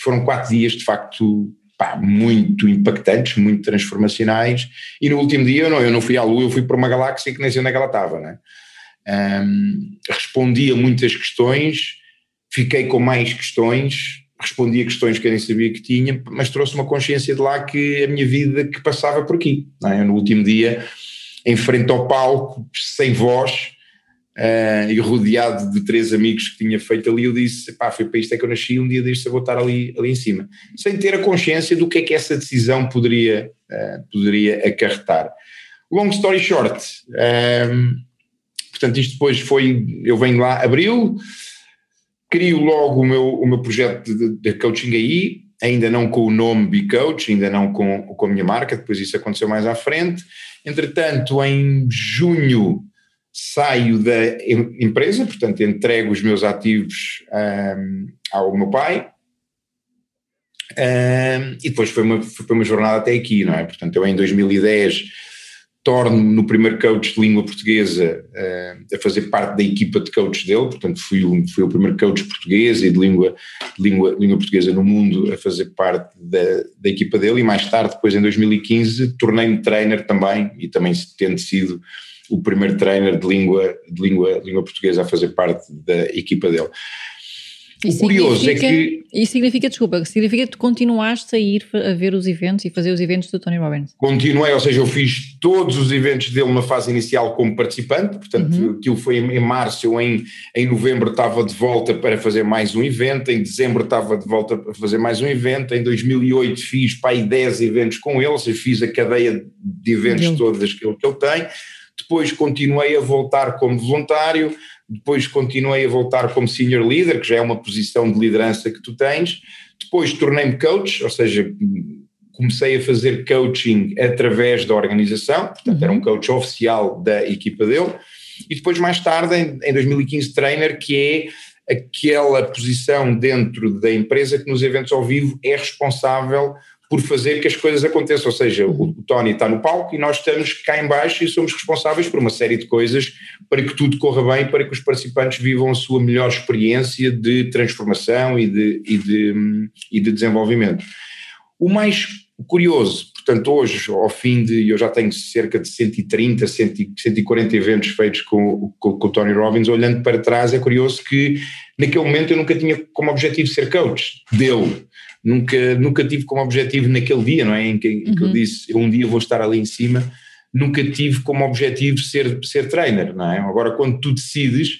Foram quatro dias, de facto, pá, muito impactantes, muito transformacionais. E no último dia, eu não, eu não fui à Lua, eu fui para uma galáxia que nem sei onde é que ela estava, né? Um, respondi a muitas questões, fiquei com mais questões, respondi a questões que eu nem sabia que tinha, mas trouxe uma consciência de lá que a minha vida que passava por aqui. É? No último dia, em frente ao palco, sem voz, Uh, e rodeado de três amigos que tinha feito ali, eu disse: pá, foi para isto é que eu nasci. Um dia deste eu vou estar ali, ali em cima, sem ter a consciência do que é que essa decisão poderia, uh, poderia acarretar. Long story short, um, ehm, portanto, isto depois foi. Eu venho lá, abril, crio logo o meu, o meu projeto de, de coaching aí, ainda não com o nome Be Coach, ainda não com, com a minha marca, depois isso aconteceu mais à frente. Entretanto, em junho saio da empresa, portanto entrego os meus ativos um, ao meu pai. Um, e depois foi uma, foi uma jornada até aqui, não é? Portanto eu em 2010 torno no primeiro coach de língua portuguesa uh, a fazer parte da equipa de coaches dele, portanto fui, um, fui o primeiro coach português e de língua, língua, língua portuguesa no mundo a fazer parte da, da equipa dele. E mais tarde, depois em 2015, tornei-me trainer também e também tendo sido o primeiro trainer de língua, de língua, língua portuguesa a fazer parte da equipa dele. O curioso é que. Isso significa, desculpa, significa que tu continuaste a ir a ver os eventos e fazer os eventos do Tony Robbins? Continuei, ou seja, eu fiz todos os eventos dele na fase inicial como participante, portanto, uhum. aquilo foi em março, eu em, em novembro estava de volta para fazer mais um evento, em dezembro estava de volta para fazer mais um evento, em 2008 fiz para aí 10 eventos com ele, ou seja, fiz a cadeia de eventos todas que ele, que ele tem. Depois continuei a voltar como voluntário depois continuei a voltar como senior leader, que já é uma posição de liderança que tu tens, depois tornei-me coach, ou seja, comecei a fazer coaching através da organização, portanto uhum. era um uhum. coach oficial da equipa dele, e depois mais tarde, em, em 2015, trainer, que é aquela posição dentro da empresa que nos eventos ao vivo é responsável por fazer que as coisas aconteçam. Ou seja, o, Tony está no palco e nós estamos cá em baixo e somos responsáveis por uma série de coisas para que tudo corra bem, para que os participantes vivam a sua melhor experiência de transformação e de, e de, e de desenvolvimento. O mais curioso, portanto, hoje, ao fim de. Eu já tenho cerca de 130, 140 eventos feitos com, com, com, o Tony Robbins, olhando para trás, é curioso que naquele momento eu nunca tinha como objetivo ser coach dele nunca, nunca tive como objetivo naquele dia, não é? Em que, que eu uhum. disse, um dia vou estar ali em cima, nunca tive como objetivo ser, ser trainer, não é? Agora, quando tu decides,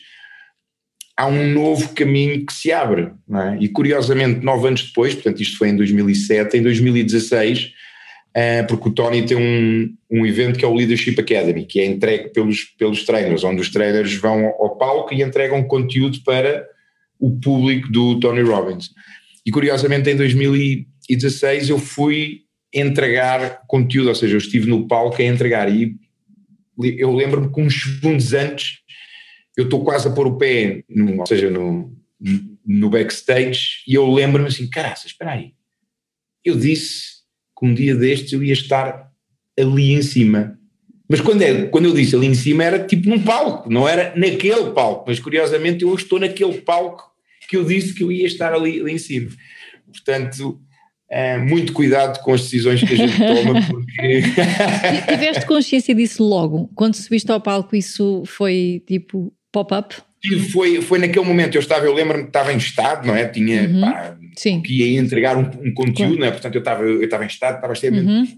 há um novo caminho que se abre, não é? E curiosamente, nove anos depois, portanto, isto foi em 2007, em 2016, uh, eh, porque o Tony tem um, um evento que é o Leadership Academy, que é entregue pelos, pelos trainers, onde os trainers vão ao palco e entregam conteúdo para o público do Tony Robbins. E curiosamente em 2016 eu fui entregar conteúdo, ou seja, eu estive no palco a entregar. E eu lembro-me que uns segundos antes eu estou quase a pôr o pé, no, ou seja, no, no backstage e eu lembro-me assim, caraças, espera aí, eu disse que um dia destes eu ia estar ali em cima. Mas quando, é, quando eu disse ali em cima era tipo num palco, não era naquele palco, mas curiosamente eu estou naquele palco que eu disse que eu ia estar ali, ali em cima. Portanto, é, muito cuidado com as decisões que a gente toma, [LAUGHS] porque. Tiveste consciência disso logo? Quando subiste ao palco, isso foi tipo pop-up? Foi, foi naquele momento, eu estava, eu lembro-me que estava em estado, não é? Tinha, uhum. pá, que ia entregar um, um conteúdo, claro. não é? Portanto, eu estava, eu estava em estado, estava extremamente. Uhum.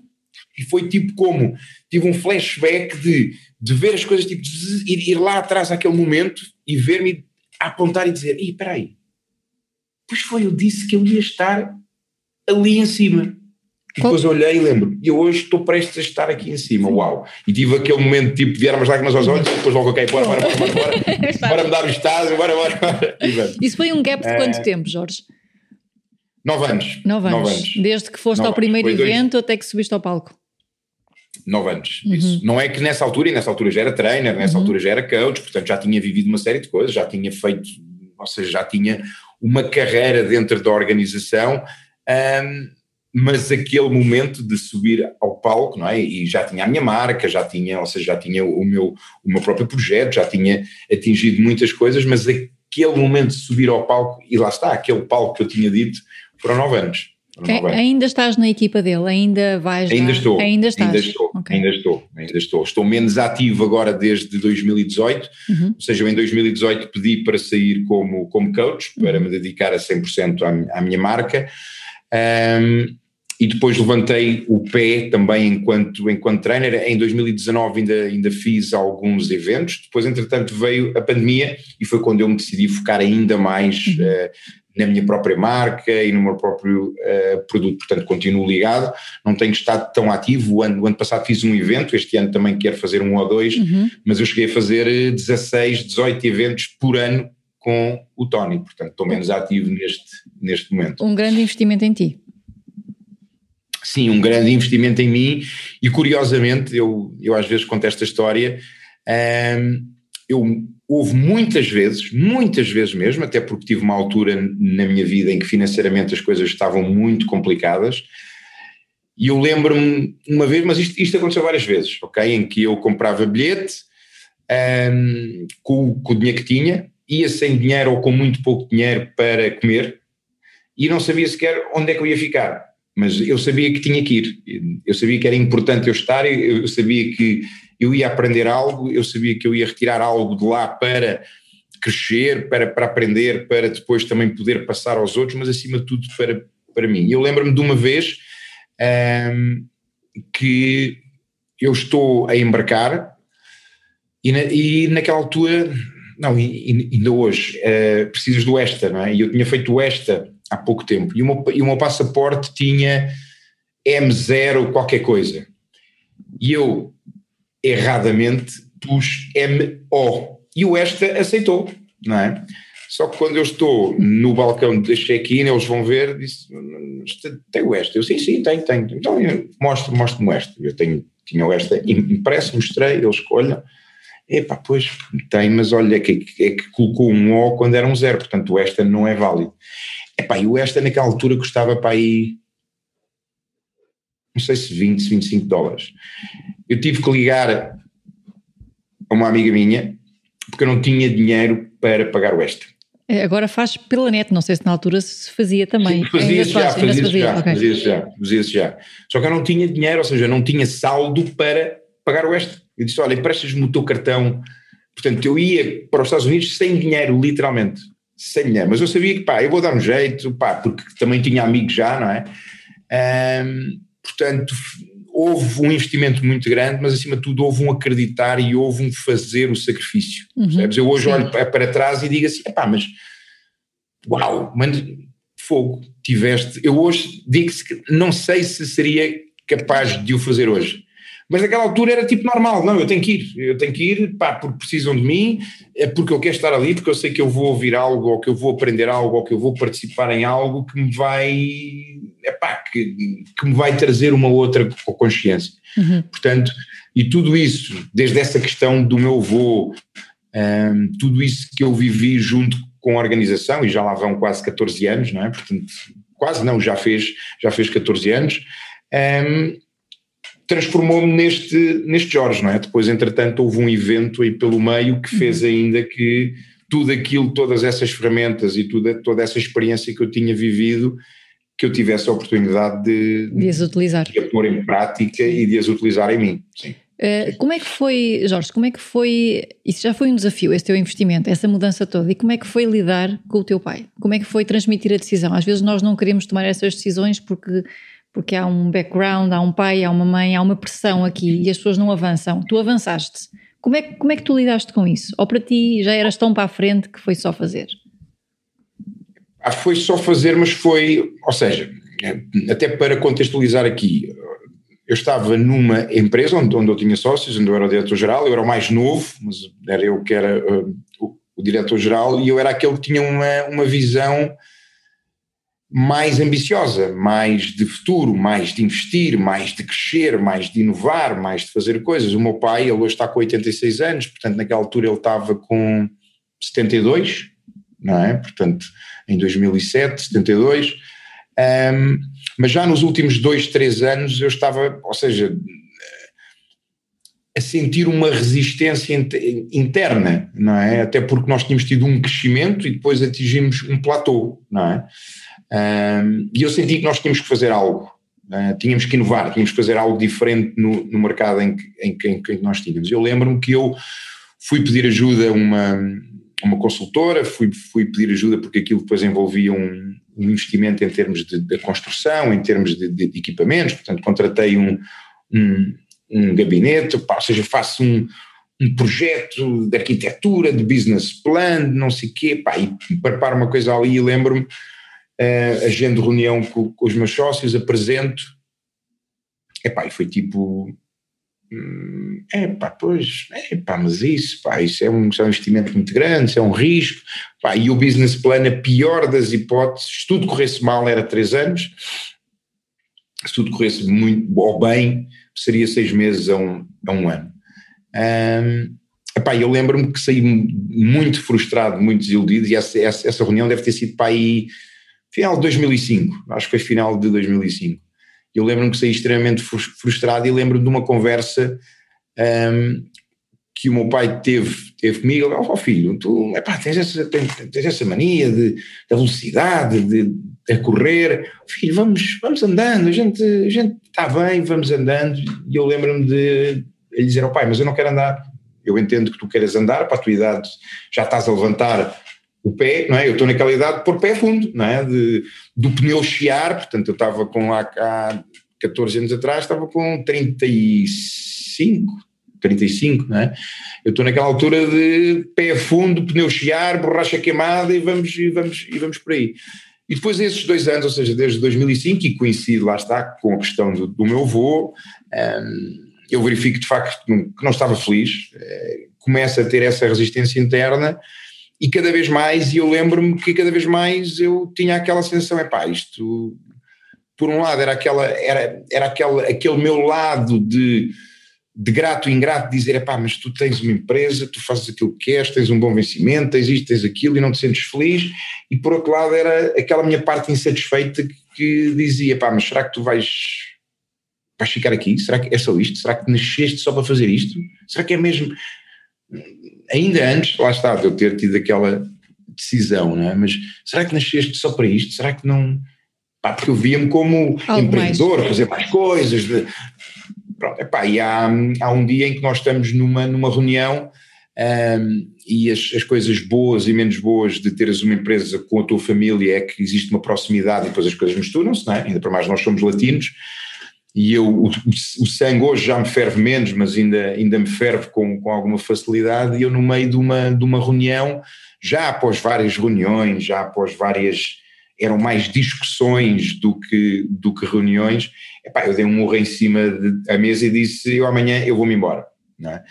E foi tipo como, tive um flashback de, de ver as coisas, tipo, ir, ir lá atrás àquele momento e ver-me apontar e dizer: Ih, espera aí, pois foi, eu disse que eu ia estar ali em cima. E depois olhei e lembro, e eu hoje estou prestes a estar aqui em cima, uau! E tive aquele momento tipo, vieram as lágrimas aos olhos, e depois logo, ok, bora, bora, bora, bora, bora, [LAUGHS] bora mudar o estado, bora, bora, bora. Isso foi um gap de quanto é... tempo, Jorge? Nove anos. Nove anos. Nove anos. Desde que foste Nove ao primeiro evento dois... até que subiste ao palco. Nove anos. Uhum. Isso. Não é que nessa altura, e nessa altura já era trainer, nessa uhum. altura já era coach, portanto já tinha vivido uma série de coisas, já tinha feito, ou seja, já tinha uma carreira dentro da organização, um, mas aquele momento de subir ao palco, não é? E já tinha a minha marca, já tinha, ou seja, já tinha o meu, o meu próprio projeto, já tinha atingido muitas coisas, mas aquele momento de subir ao palco, e lá está, aquele palco que eu tinha dito, foram nove anos. Ainda estás na equipa dele? Ainda vais? Ainda dar... estou. Ainda estás? Ainda estou, okay. ainda estou, ainda estou. Estou menos ativo agora desde 2018, uhum. ou seja, eu em 2018 pedi para sair como, como coach, para uhum. me dedicar a 100% à, à minha marca. Um, e depois levantei o pé também enquanto, enquanto trainer. Em 2019 ainda, ainda fiz alguns eventos, depois entretanto veio a pandemia e foi quando eu me decidi focar ainda mais uhum. uh, na minha própria marca e no meu próprio uh, produto, portanto continuo ligado, não tenho estado tão ativo, o ano, o ano passado fiz um evento, este ano também quero fazer um ou dois, uhum. mas eu cheguei a fazer 16, 18 eventos por ano com o Tony, portanto estou menos ativo neste, neste momento. Um grande investimento em ti. Sim, um grande investimento em mim. E curiosamente, eu, eu às vezes conto esta história, um, ehm, eu houve muitas vezes, muitas vezes mesmo, até porque tive uma altura na minha vida em que financeiramente as coisas estavam muito complicadas, E eu lembro-me uma vez, mas isto, isto aconteceu várias vezes, ok? Em que eu comprava bilhete um, com, com o dinheiro que tinha, ia sem dinheiro ou com muito pouco dinheiro para comer e não sabia sequer onde é que eu ia ficar. Mas eu sabia que tinha que ir, eu sabia que era importante eu estar, eu sabia que eu ia aprender algo, eu sabia que eu ia retirar algo de lá para crescer, para, para aprender, para depois também poder passar aos outros, mas acima de tudo para, para mim. Eu lembro-me de uma vez que eu estou a embarcar e, na, e naquela altura, não, ainda hoje, uh, precisas do ESTA, não é? E eu tinha feito o ESTA há pouco tempo e o meu, e o meu passaporte tinha M0 qualquer coisa. E eu, erradamente, pus MO. E o ESTA aceitou, não é? Só que quando eu estou no balcão de check-in, eles vão ver, disse, tem o ESTA? Eu, sim, sim, tem, tem. Então, mostro, mostro-me ESTA. Eu tenho, tinha o ESTA impresso, mostrei, eles olham, epá, pois tem, mas olha, é que, é que colocou um O quando era um zero, portanto o ESTA não é válido. Epá, e o ESTA naquela altura custava para aí, não sei se 20, 25 dólares. Eu tive que ligar a uma amiga minha, porque eu não tinha dinheiro para pagar o ESTA. É, agora faz pela net, não sei se na altura se fazia também. Fazia-se já, fazia-se fazia, já, okay. fazia já, fazia já. Só que eu não tinha dinheiro, ou seja, eu não tinha saldo para pagar o ESTA. Eu disse, olha, emprestas-me o teu cartão. Portanto, eu ia para os Estados Unidos sem dinheiro, literalmente sem dinheiro, mas eu sabia que pá, eu vou dar um jeito, pá, porque também tinha amigos já, não é? Um, portanto, houve um investimento muito grande, mas acima de tudo houve um acreditar e houve um fazer o sacrifício. Uhum, percebes? Eu hoje sim. olho para trás e digo assim, pá, mas uau, mas fogo, tiveste. Eu hoje digo que não sei se seria capaz de o fazer hoje. Mas naquela altura era tipo normal, não, eu tenho que ir, eu tenho que ir, pá, porque precisam de mim, é porque eu quero estar ali, porque eu sei que eu vou ouvir algo, ou que eu vou aprender algo, ou que eu vou participar em algo que me vai, é pá, que, que me vai trazer uma outra consciência. Uhum. Portanto, e tudo isso, desde essa questão do meu voo, um, tudo isso que eu vivi junto com a organização, e já lá vão quase 14 anos, não é? Portanto, quase não, já fez, já fez 14 anos, um, transformou-me neste, neste Jorge, não é? Depois, entretanto, houve um evento aí pelo meio que fez uhum. ainda que tudo aquilo, todas essas ferramentas e tudo, toda essa experiência que eu tinha vivido, que eu tivesse a oportunidade de, de as utilizar. De a pôr em prática e de as utilizar em mim. Sim. Uh, como é que foi, Jorge, como é que foi, isso já foi um desafio, esse teu investimento, essa mudança toda, e como é que foi lidar com o teu pai? Como é que foi transmitir a decisão? Às vezes nós não queremos tomar essas decisões porque porque há um background, há um pai, há uma mãe, há uma pressão aqui e as pessoas não avançam. Tu avançaste. Como é, como é que tu lidaste com isso? Ou para ti já eras tão para a frente que foi só fazer? Ah, foi só fazer, mas foi, ou seja, até para contextualizar aqui, eu estava numa empresa onde, onde eu tinha sócios, onde eu era o diretor-geral, eu era o mais novo, mas era eu que era uh, o, o diretor-geral e eu era aquele que tinha uma, uma visão mais ambiciosa, mais de futuro, mais de investir, mais de crescer, mais de inovar, mais de fazer coisas. O meu pai, ele hoje está com 86 anos, portanto, naquela altura ele estava com 72, não é? Portanto, em 2007, 72. Um, mas já nos últimos dois, três anos eu estava, ou seja, a sentir uma resistência interna, não é? Até porque nós tínhamos tido um crescimento e depois atingimos um platô, não é? Um, e eu senti que nós tínhamos que fazer algo, uh, tínhamos que inovar, tínhamos que fazer algo diferente no, no mercado em que, em, que, em que nós tínhamos. Eu lembro-me que eu fui pedir ajuda a uma, uma consultora, fui, fui pedir ajuda porque aquilo depois envolvia um, um investimento em termos de, de, construção, em termos de, de, de equipamentos, portanto contratei um, um, um gabinete, pá, ou seja, faço um, um projeto de arquitetura, de business plan, não sei o quê, pá, e preparo uma coisa ali e lembro-me uh, agendo reunião com, com, os meus sócios, apresento, epá, e foi tipo, hum, epá, pois, epá, mas isso, pá, isso é um, isso é um investimento muito grande, isso é um risco, pá, e o business plan, a pior das hipóteses, se tudo corresse mal era três anos, se tudo corresse muito ou bem, seria seis meses a um, a um ano. Um, epá, eu lembro-me que saí muito frustrado, muito desiludido, e essa, essa, essa reunião deve ter sido para aí final de 2005, acho que foi final de 2005. Eu lembro-me que saí extremamente frustrado e lembro-me de uma conversa um, que o meu pai teve, teve comigo, ó oh, filho, tu epá, tens, essa, tens, tens essa mania de, da velocidade, de, de correr, filho, vamos, vamos andando, a gente, a gente está bem, vamos andando, e eu lembro-me de ele dizer oh, pai, mas eu não quero andar, eu entendo que tu queres andar, para a tua idade já estás a levantar o pé, não é? Eu estou naquela idade de pôr pé fundo, não é? De, do pneu chiar, portanto eu estava com há, há 14 anos atrás, estava com 35, 35, não é? Eu estou naquela altura de pé fundo, pneu chiar, borracha queimada e vamos, e vamos, e vamos por aí. E depois desses dois anos, ou seja, desde 2005, e coincide, lá está, com a questão do, do meu avô, um, eu verifico de facto que não estava feliz, uh, começo a ter essa resistência interna e cada vez mais, e eu lembro-me que cada vez mais eu tinha aquela sensação, é pá, isto, por um lado era aquela, era, era aquela, aquele meu lado de de grato e ingrato dizer, pá, mas tu tens uma empresa, tu fazes aquilo que queres, tens um bom vencimento, tens isto, tens aquilo e não te sentes feliz, e por outro lado era aquela minha parte insatisfeita que dizia, pá, mas será que tu vais, vais ficar aqui? Será que é só isto? Será que nasceste só para fazer isto? Será que é mesmo... Ainda antes, lá está, de eu ter tido aquela decisão, não é? Mas será que nasceste só para isto? Será que não... Pá, porque eu via-me como Algo empreendedor, mais. fazer mais coisas, de, Pronto, epá, e há, há um dia em que nós estamos numa, numa reunião um, e as, as coisas boas e menos boas de teres uma empresa com a tua família é que existe uma proximidade e depois as coisas misturam-se, não é? ainda para mais nós somos latinos e eu, o, o, sangue hoje já me ferve menos, mas ainda, ainda me ferve com, com alguma facilidade e eu no meio de uma, de uma reunião, já após várias reuniões, já após várias, eram mais discussões do que, do que reuniões, epá, eu dei um murro em cima da mesa e disse, eu amanhã eu vou-me embora. É?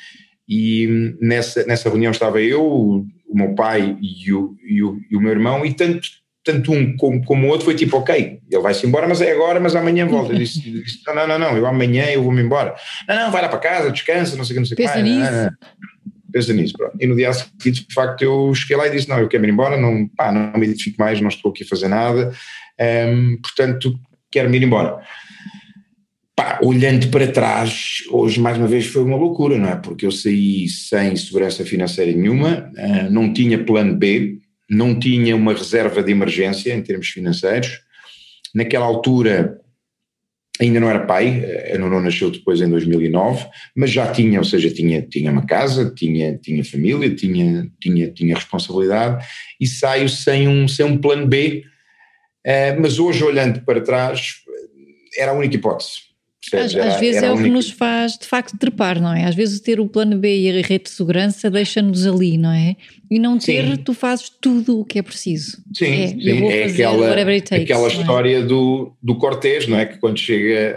E nessa, nessa reunião estava eu, o, o meu pai e o, e o, e o meu irmão, e tanto, tanto um como, como o outro foi tipo, ok, ele vai-se embora, mas é agora, mas amanhã volta. Eu disse, disse, não, não, não, eu amanhã eu vou-me embora. Não, não, vai lá para casa, descansa, não sei o que, não sei o que mais. Nisso. Não, não, Pensa nisso, pronto. E no dia seguinte, de facto, eu cheguei lá e disse, não, eu quero ir embora, não, pá, não me identifico mais, não estou aqui a fazer nada, um, portanto, quero-me ir embora. Pá, olhando para trás, hoje mais uma vez foi uma loucura, não é? Porque eu saí sem segurança financeira nenhuma, uh, não tinha plano B, não tinha uma reserva de emergência em termos financeiros. Naquela altura ainda não era pai, a Nuno nasceu depois em 2009, mas já tinha, ou seja, tinha, tinha uma casa, tinha, tinha família, tinha, tinha, tinha responsabilidade e saio sem um, sem um plano B. Uh, mas hoje, olhando para trás, era a única hipótese às, às vezes é o que nos faz de facto trepar, não é? Às vezes ter o plano B e a rede de segurança deixa-nos ali, não é? E não ter, sim. tu fazes tudo o que é preciso. Sim, é, sim. é aquela, takes, aquela é? história do, do Cortês, não é? Que quando chega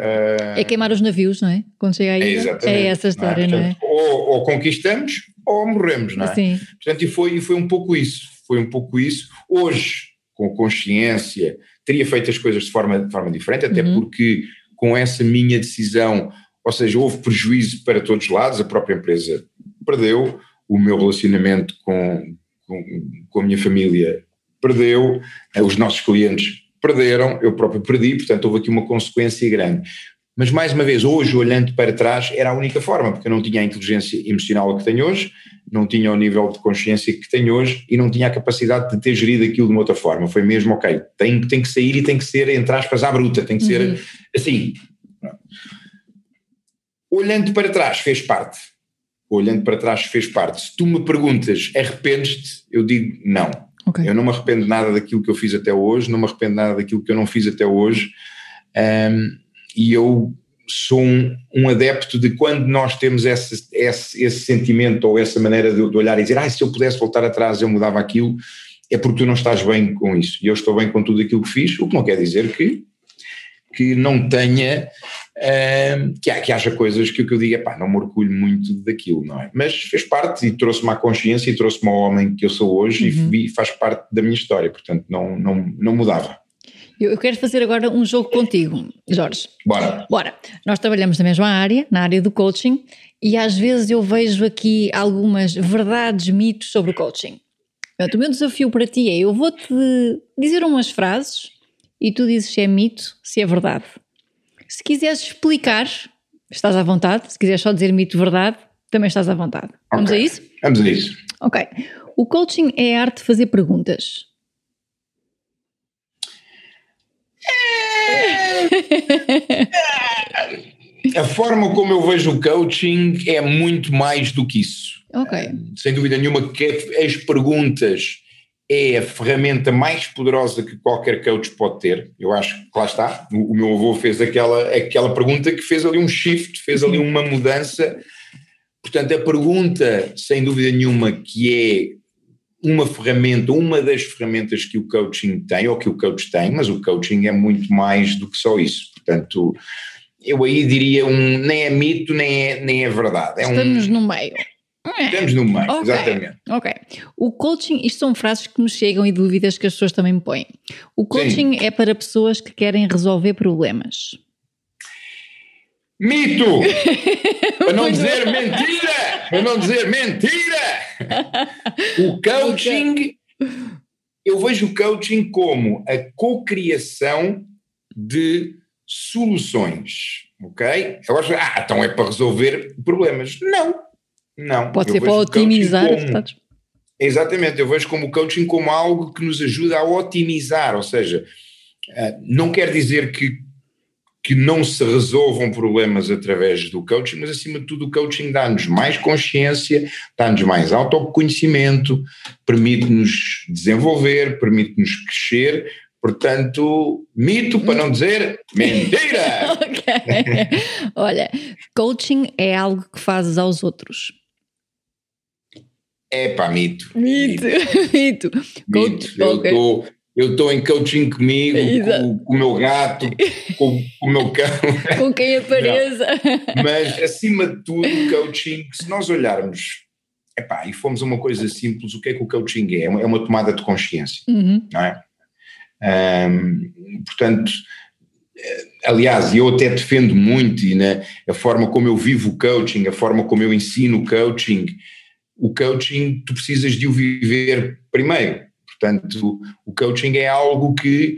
a. É queimar os navios, não é? Quando chega aí. É, é essa história, não é? Não é? Ou, ou, conquistamos ou morremos, não é? Sim. Portanto, e foi, e foi um pouco isso. Foi um pouco isso. Hoje, com consciência, teria feito as coisas de forma, de forma diferente, até uhum. porque com essa minha decisão, ou seja, houve prejuízo para todos os lados, a própria empresa perdeu, o meu relacionamento com, com, com a minha família perdeu, eh, os nossos clientes perderam, eu próprio perdi, portanto houve aqui uma consequência grande. Mas mais uma vez, hoje olhando para trás, era a única forma, porque eu não tinha a inteligência emocional que tenho hoje, não tinha o nível de consciência que tenho hoje e não tinha a capacidade de ter gerido aquilo de uma outra forma. Foi mesmo, ok, tem, tem que sair e tem que ser, entre aspas, à bruta, tem que uhum. ser assim. Olhando para trás, fez parte. Olhando para trás, fez parte. Se tu me perguntas, arrependes-te? Eu digo não. Okay. Eu não me arrependo nada daquilo que eu fiz até hoje, não me arrependo nada daquilo que eu não fiz até hoje. Um, e eu sou um, um, adepto de quando nós temos esse, esse, esse sentimento ou essa maneira de, de, olhar e dizer, ah, se eu pudesse voltar atrás eu mudava aquilo, é porque tu não estás bem com isso. E eu estou bem com tudo aquilo que fiz, o que não quer dizer que, que não tenha, uh, que, que haja coisas que, que eu diga, pá, não me orgulho muito daquilo, não é? Mas fez parte e trouxe-me à consciência e trouxe-me ao homem que eu sou hoje uhum. e, e faz parte da minha história, portanto não, não, não mudava. Eu, eu quero fazer agora um jogo contigo, Jorge. Bora. Bora. Nós trabalhamos na mesma área, na área do coaching, e às vezes eu vejo aqui algumas verdades, mitos sobre o coaching. Portanto, o meu desafio para ti é: eu vou-te dizer umas frases e tu dizes se é mito, se é verdade. Se quiseres explicar, estás à vontade. Se quiseres só dizer mito verdade, também estás à vontade. Vamos Ok. a isso? Vamos a isso. Ok. O coaching é a arte de fazer perguntas. [LAUGHS] A forma como eu vejo o coaching é muito mais do que isso. Ok. Sem dúvida nenhuma que as perguntas é a ferramenta mais poderosa que qualquer coach pode ter. Eu acho que lá está. O, o meu avô fez aquela, aquela pergunta que fez ali um shift, fez ali [LAUGHS] uma mudança. Portanto, a pergunta, sem dúvida nenhuma, que é uma ferramenta, uma das ferramentas que o coaching tem, ou que o coach tem, mas o coaching é muito mais do que só isso. Portanto, eu aí diria um, nem é mito, nem é, nem é verdade. É um- Estamos no meio. estamos no meio, Ok. exatamente. Ok. O coaching, isto são frases que nos chegam e dúvidas que as pessoas também me põem. O coaching é para pessoas que querem resolver problemas. Mito! [LAUGHS] Para não dizer mentira! Para não dizer mentira! O coaching, eu vejo o coaching como a cocriação de soluções, ok? Eu acho, ah, então é para resolver problemas. Não, não. Pode Eu ser para otimizar como-. Exatamente, eu vejo como o coaching como algo que nos ajuda a otimizar, ou seja, eh, não quer dizer que, que não se resolvam problemas através do coaching, mas acima de tudo o coaching dá-nos mais consciência, dá-nos mais autoconhecimento, permite-nos desenvolver, permite-nos crescer, portanto, mito para não dizer mentira! [LAUGHS] Olha, coaching é algo que fazes aos outros. É pá, mito. Mito. [LAUGHS] Mito. Coach, Mito. Eu ok. estou eu estou em coaching comigo, com, com o meu gato, com, com o meu cão, [LAUGHS] Com quem apareça. mas acima de tudo, o coaching, se nós olharmos epá, e fomos a uma coisa simples, o que é que o coaching é? É uma, é uma tomada de consciência, Uhum. não é? Ahm, portanto, eh, aliás, eu até defendo muito e na, a forma como eu vivo o coaching, a forma como eu ensino o coaching, o coaching tu precisas de o viver primeiro. Portanto, o coaching é algo que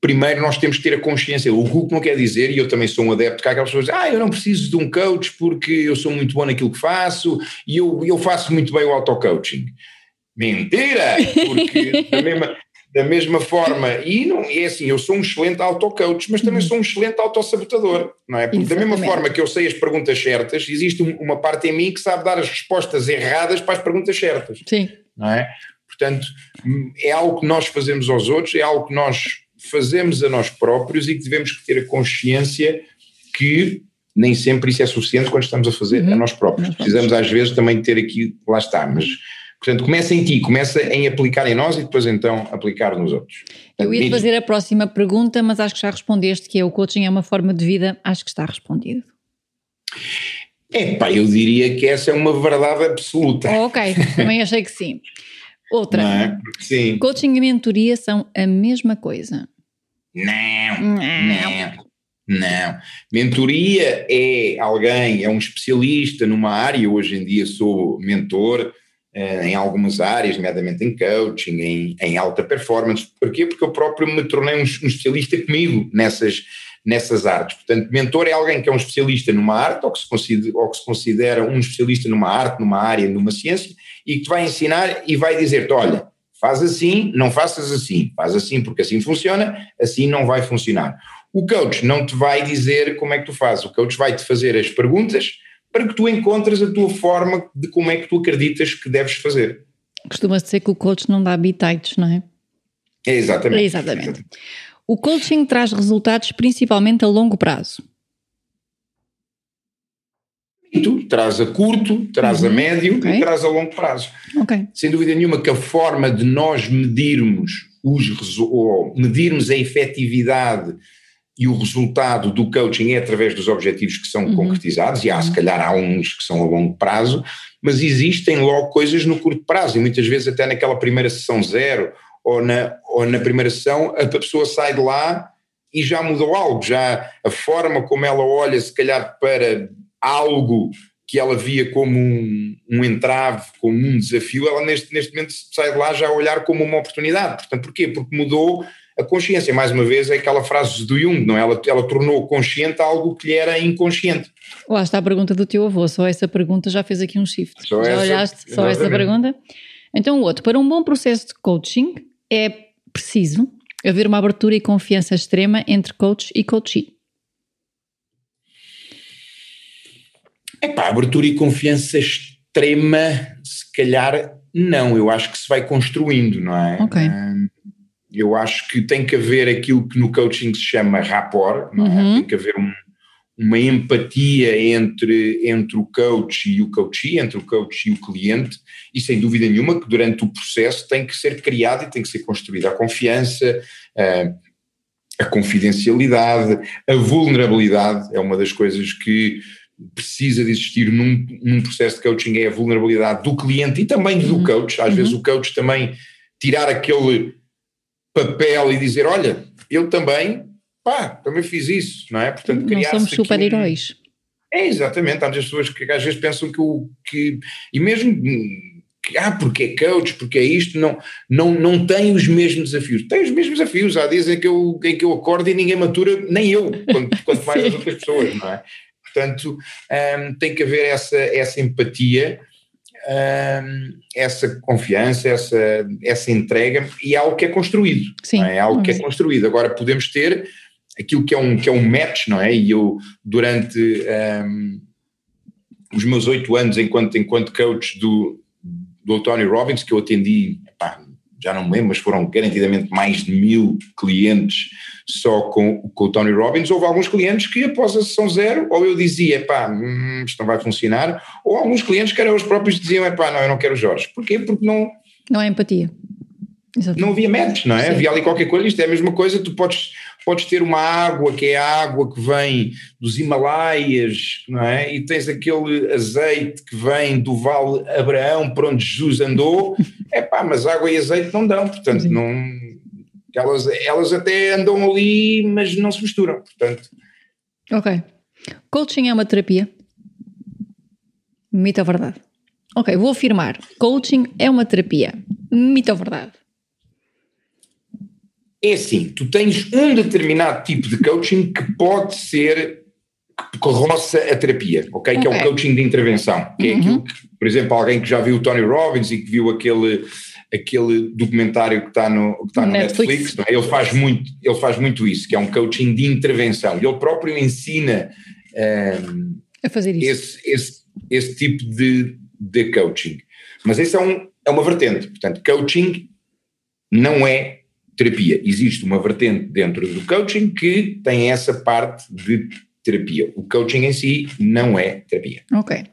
primeiro nós temos que ter a consciência. O que não quer dizer, e eu também sou um adepto, que há aquelas pessoas ah, eu não preciso de um coach porque eu sou muito bom naquilo que faço e eu, eu faço muito bem o auto-coaching. Mentira! Porque [LAUGHS] da mesma, da mesma forma, e não é assim, eu sou um excelente auto-coach, mas também sou um excelente autossabotador, não é? Porque da mesma Exatamente. forma que eu sei as perguntas certas, existe um- uma parte em mim que sabe dar as respostas erradas para as perguntas certas Sim. não é? Portanto, é algo que nós fazemos aos outros, é algo que nós fazemos a nós próprios e que devemos ter a consciência que nem sempre isso é suficiente quando estamos a fazer Uhum. a nós próprios. Nós Precisamos às vezes também ter aqui, lá está, mas portanto começa em ti, começa em aplicar em nós e depois então aplicar nos outros. Eu ia fazer a próxima pergunta, mas acho que já respondeste que é o coaching é uma forma de vida. Acho que está respondido. Epá, eu diria que essa é uma verdade absoluta. Oh, ok, também achei que sim. [LAUGHS] Outra. É? Sim. Coaching e mentoria são a mesma coisa. Não. Não. Não. Mentoria é alguém, é um especialista numa área. Hoje em dia sou mentor eh, em algumas áreas, nomeadamente em coaching, em, em alta performance. Porquê? Porque eu próprio me tornei um, um especialista comigo nessas, nessas artes. Portanto, mentor é alguém que é um especialista numa arte ou que, se considera, ou que se considera um especialista numa arte, numa área, numa ciência e que te vai ensinar e vai dizer-te: olha, faz assim, não faças assim, faz assim porque assim funciona, assim não vai funcionar. O coach não te vai dizer como é que tu fazes, o coach vai te fazer as perguntas para que tu encontres a tua forma de como é que tu acreditas que deves fazer. Costuma-se dizer que o coach não dá bitites, não é? É exatamente. Exatamente. O coaching traz resultados principalmente a longo prazo. Traz a curto, traz a Uhum, médio ok. e traz a longo prazo. Ok. Sem dúvida nenhuma que a forma de nós medirmos os ou medirmos a efetividade e o resultado do coaching é através dos objetivos que são Uhum. concretizados, e há se calhar há uns que são a longo prazo, mas existem logo coisas no curto prazo, e muitas vezes até naquela primeira sessão zero, ou na, ou na primeira sessão, a pessoa sai de lá e já mudou algo, já a forma como ela olha se calhar para algo que ela via como um, um entrave, como um desafio, ela neste, neste momento sai de lá já a olhar como uma oportunidade. Portanto, porquê? Porque mudou a consciência, mais uma vez, é aquela frase do Jung, não é? Ela, ela tornou consciente algo que lhe era inconsciente. Lá está a pergunta do teu avô, só essa pergunta já fez aqui um shift. Só já essa, olhaste só exatamente. essa pergunta? Então o outro, para um bom processo de coaching é preciso haver uma abertura e confiança extrema entre coach e coachee. Epá, abertura e confiança extrema, se calhar não, eu acho que se vai construindo, não é? Ok. eu acho que tem que haver aquilo que no coaching se chama rapport, não é? Uhum. Tem que haver um, uma empatia entre, entre o coach e o coachee, entre o coach e o cliente, e sem dúvida nenhuma que durante o processo tem que ser criado e tem que ser construída a confiança, a, a confidencialidade, a vulnerabilidade, é uma das coisas que precisa de existir num, num, processo de coaching é a vulnerabilidade do cliente e também do uhum. coach. Às uhum. vezes o coach também tirar aquele papel e dizer, olha, eu também, pá, também fiz isso, não é? Portanto, não somos super-heróis. Um... É, exatamente. Há muitas pessoas que às vezes pensam que o que. E mesmo que, ah, porque é coach, porque é isto, não, não, não tem os mesmos desafios. Tem os mesmos desafios. Há dias em que eu, em que eu acordo e ninguém matura, nem eu, quanto, quanto mais as [LAUGHS] outras pessoas, não é? Portanto, um, tem que haver essa, essa empatia, um, essa confiança, essa, essa entrega, e é algo que é construído. Sim. É? é algo que é construído. Agora, podemos ter aquilo que é um, que é um match, não é? E eu, durante um, os meus oito anos enquanto, enquanto coach do, do Tony Robbins, que eu atendi, epá, já não me lembro, mas foram garantidamente mais de mil clientes só com, com o Tony Robbins. Houve alguns clientes que, após a sessão zero, ou eu dizia, pá, hum, isto não vai funcionar, ou alguns clientes que eram os próprios diziam, é pá, não, eu não quero Jorge. Porquê? Porque não. Não há empatia. Exatamente. Não havia match, não é? Sim. Havia ali qualquer coisa, isto é a mesma coisa, tu podes, podes ter uma água que é a água que vem dos Himalaias, não é? E tens aquele azeite que vem do Vale Abraão, por onde Jesus andou, [LAUGHS] é pá, mas água e azeite não dão, portanto, Sim. não. Elas, elas até andam ali, mas não se misturam, portanto. Ok. Coaching é uma terapia? Mito ou verdade? Ok, vou afirmar. Coaching é uma terapia. Mito ou verdade? É assim, tu tens um determinado tipo de coaching que pode ser que roça a terapia, ok? okay. Que é o coaching de intervenção, que uhum. é aquilo que, por exemplo, alguém que já viu o Tony Robbins e que viu aquele aquele documentário que está no, que está no Netflix, Netflix é? ele faz muito ele faz muito isso, que é um coaching de intervenção. Ele próprio ensina um, ehm, a fazer isso. Esse, esse, esse tipo de, de coaching. Mas esse é, um, é uma vertente. Portanto, coaching não é terapia. Existe uma vertente dentro do coaching que tem essa parte de terapia. O coaching em si não é terapia. Ok.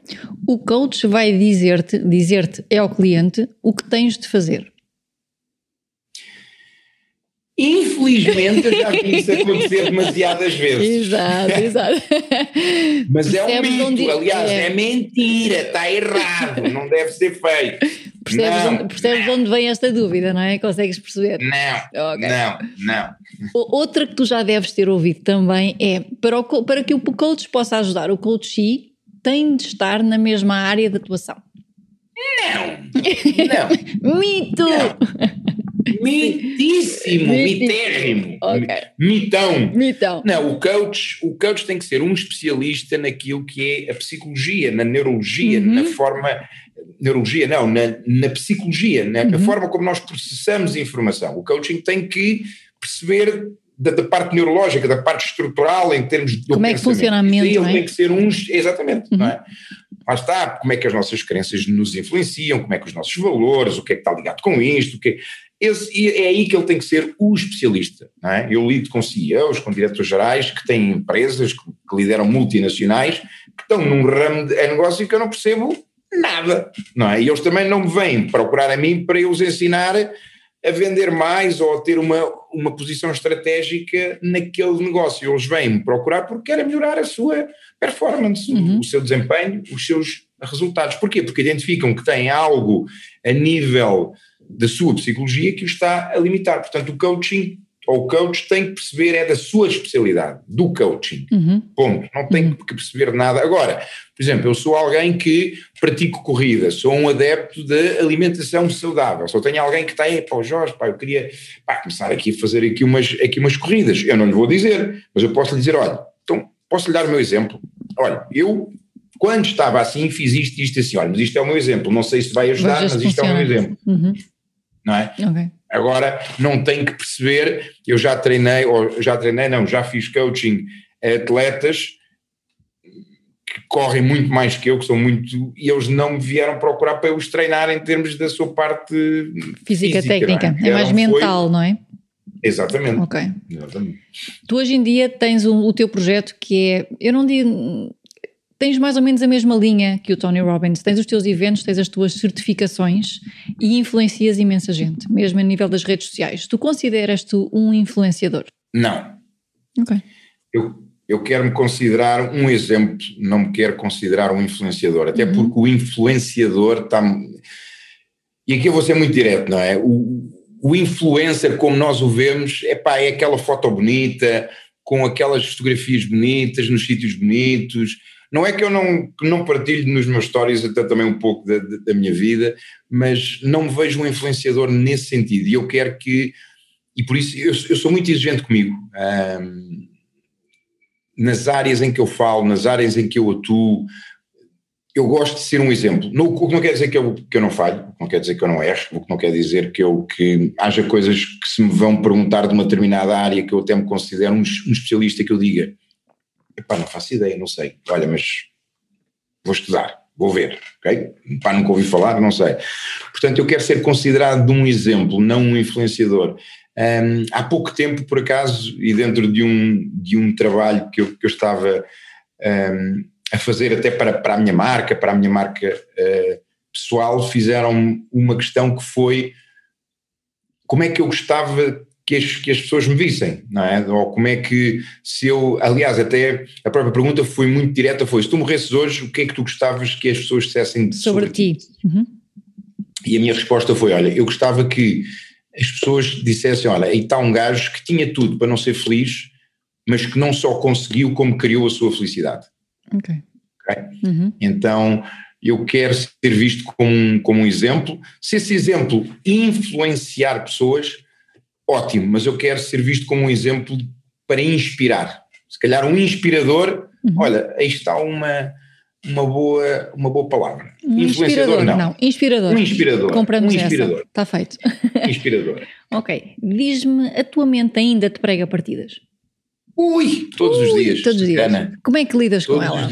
O coach vai dizer-te, dizer-te é ao cliente o que tens de fazer. Infelizmente eu já vi isso [LAUGHS] acontecer demasiadas vezes. Exato, exato. [LAUGHS] Mas é um mito, aliás, é. é mentira, está errado, não deve ser feito. Percebes, não, onde, percebes onde vem esta dúvida, não é? Consegues perceber? Não, okay. não, não. Outra que tu já deves ter ouvido também é para, o, para que o coach possa ajudar o coachee tem de estar na mesma área de atuação. Não, não. Mito! Não. Mitíssimo, mitérrimo, okay. mitão. mitão. Não, o coach, o coach tem que ser um especialista naquilo que é a psicologia, na neurologia, uhum. na forma, neurologia não, na, na psicologia, na, uhum. forma como nós processamos informação. O coaching tem que perceber da, da, parte neurológica, da parte estrutural em termos de como é que funciona a mente, ele é? tem que ser uns, exatamente, uhum. não é? Lá está, como é que as nossas crenças nos influenciam, como é que os nossos valores, o que é que está ligado com isto, o que esse, é aí que ele tem que ser o especialista. É? Eu lido com CEOs, com diretores gerais que têm empresas, que, que lideram multinacionais, que estão num ramo de negócio que eu não percebo nada. Não é? E eles também não me vêm procurar a mim para eu os ensinar a vender mais ou a ter uma, uma posição estratégica naquele negócio. Eles vêm-me procurar porque querem melhorar a sua performance, uhum. o seu desempenho, os seus resultados. Porquê? Porque identificam que têm algo a nível da sua psicologia que o está a limitar. Portanto, o coaching ou o coach tem que perceber é da sua especialidade, do coaching. Uhum. Ponto. Não tem Uhum. que perceber nada. Agora, por exemplo, eu sou alguém que pratico corrida, sou um adepto de alimentação saudável. Só tenho alguém que está aí, pá, Jorge, pá, eu queria pá, começar aqui a fazer aqui umas, aqui umas corridas. Eu não lhe vou dizer, mas eu posso lhe dizer, olha, então posso lhe dar o meu exemplo. Olha, eu quando estava assim fiz isto e isto assim, olha, mas isto é o meu exemplo, não sei se vai ajudar, se mas isto é o meu funciona. exemplo, Uhum. não é? Ok. Agora não tenho que perceber, eu já treinei, ou já treinei, não, já fiz coaching a atletas correm muito mais que eu, que são muito, e eles não me vieram procurar para eu os treinar em termos da sua parte Física, Física, técnica. não é? É mais foi- mental, não é? Exatamente. Ok. Exatamente. Tu hoje em dia tens o, o teu projeto que é, eu não digo, tens mais ou menos a mesma linha que o Tony Robbins, tens os teus eventos, tens as tuas certificações e influencias imensa gente, mesmo a nível das redes sociais. Tu consideras-te um influenciador? Não, Ok. eu, eu quero me considerar um exemplo, não me quero considerar um influenciador, até Uhum. porque o influenciador está. E aqui eu vou ser muito direto, não é? O, o influencer, como nós o vemos, epá, é aquela foto bonita, com aquelas fotografias bonitas, nos sítios bonitos. Não é que eu não, não partilho nos meus stories até também um pouco da, da- minha vida, mas não me vejo um influenciador nesse sentido. E eu quero que. E por isso eu, eu sou muito exigente comigo. Nas áreas em que eu falo, nas áreas em que eu atuo, eu gosto de ser um exemplo. Não, o que não quer dizer que eu, que eu não falho, não quer dizer que eu não erro, o que não quer dizer que, eu, que haja coisas que se me vão perguntar de uma determinada área que eu até me considero um, um especialista que eu diga, epá, não faço ideia, não sei, olha, mas vou estudar, vou ver, ok? Pá, nunca ouvi falar, não sei. Portanto, eu quero ser considerado um exemplo, não um influenciador. Um, há pouco tempo, por acaso, e dentro de um, de um trabalho que eu, que eu estava um, a fazer até para, para a minha marca, para a minha marca uh, pessoal, fizeram uma questão que foi como é que eu gostava que as, que as pessoas me vissem, não é? Ou como é que se eu, aliás, até a própria pergunta foi muito direta, foi se tu morresses hoje, o que é que tu gostavas que as pessoas dissessem sobre, sobre ti? Uhum. E a minha resposta foi, olha, eu gostava que as pessoas dissessem, olha, aí está um gajo que tinha tudo para não ser feliz, mas que não só conseguiu como criou a sua felicidade. Ok. okay? Uhum. Então, eu quero ser visto como um, como um exemplo. Se esse exemplo influenciar pessoas, ótimo, mas eu quero ser visto como um exemplo para inspirar. Se calhar um inspirador, uhum. olha, aí está uma, uma, boa, uma boa palavra. Um Influenciador, não. não. Inspirador. Um inspirador. Compramos um inspirador. Essa. Está feito. [LAUGHS] Inspirador. ok. Diz-me, a tua mente ainda te prega partidas? Ui, todos Ui, os dias. Todos os dias. Ana. Como é que lidas todos com ela?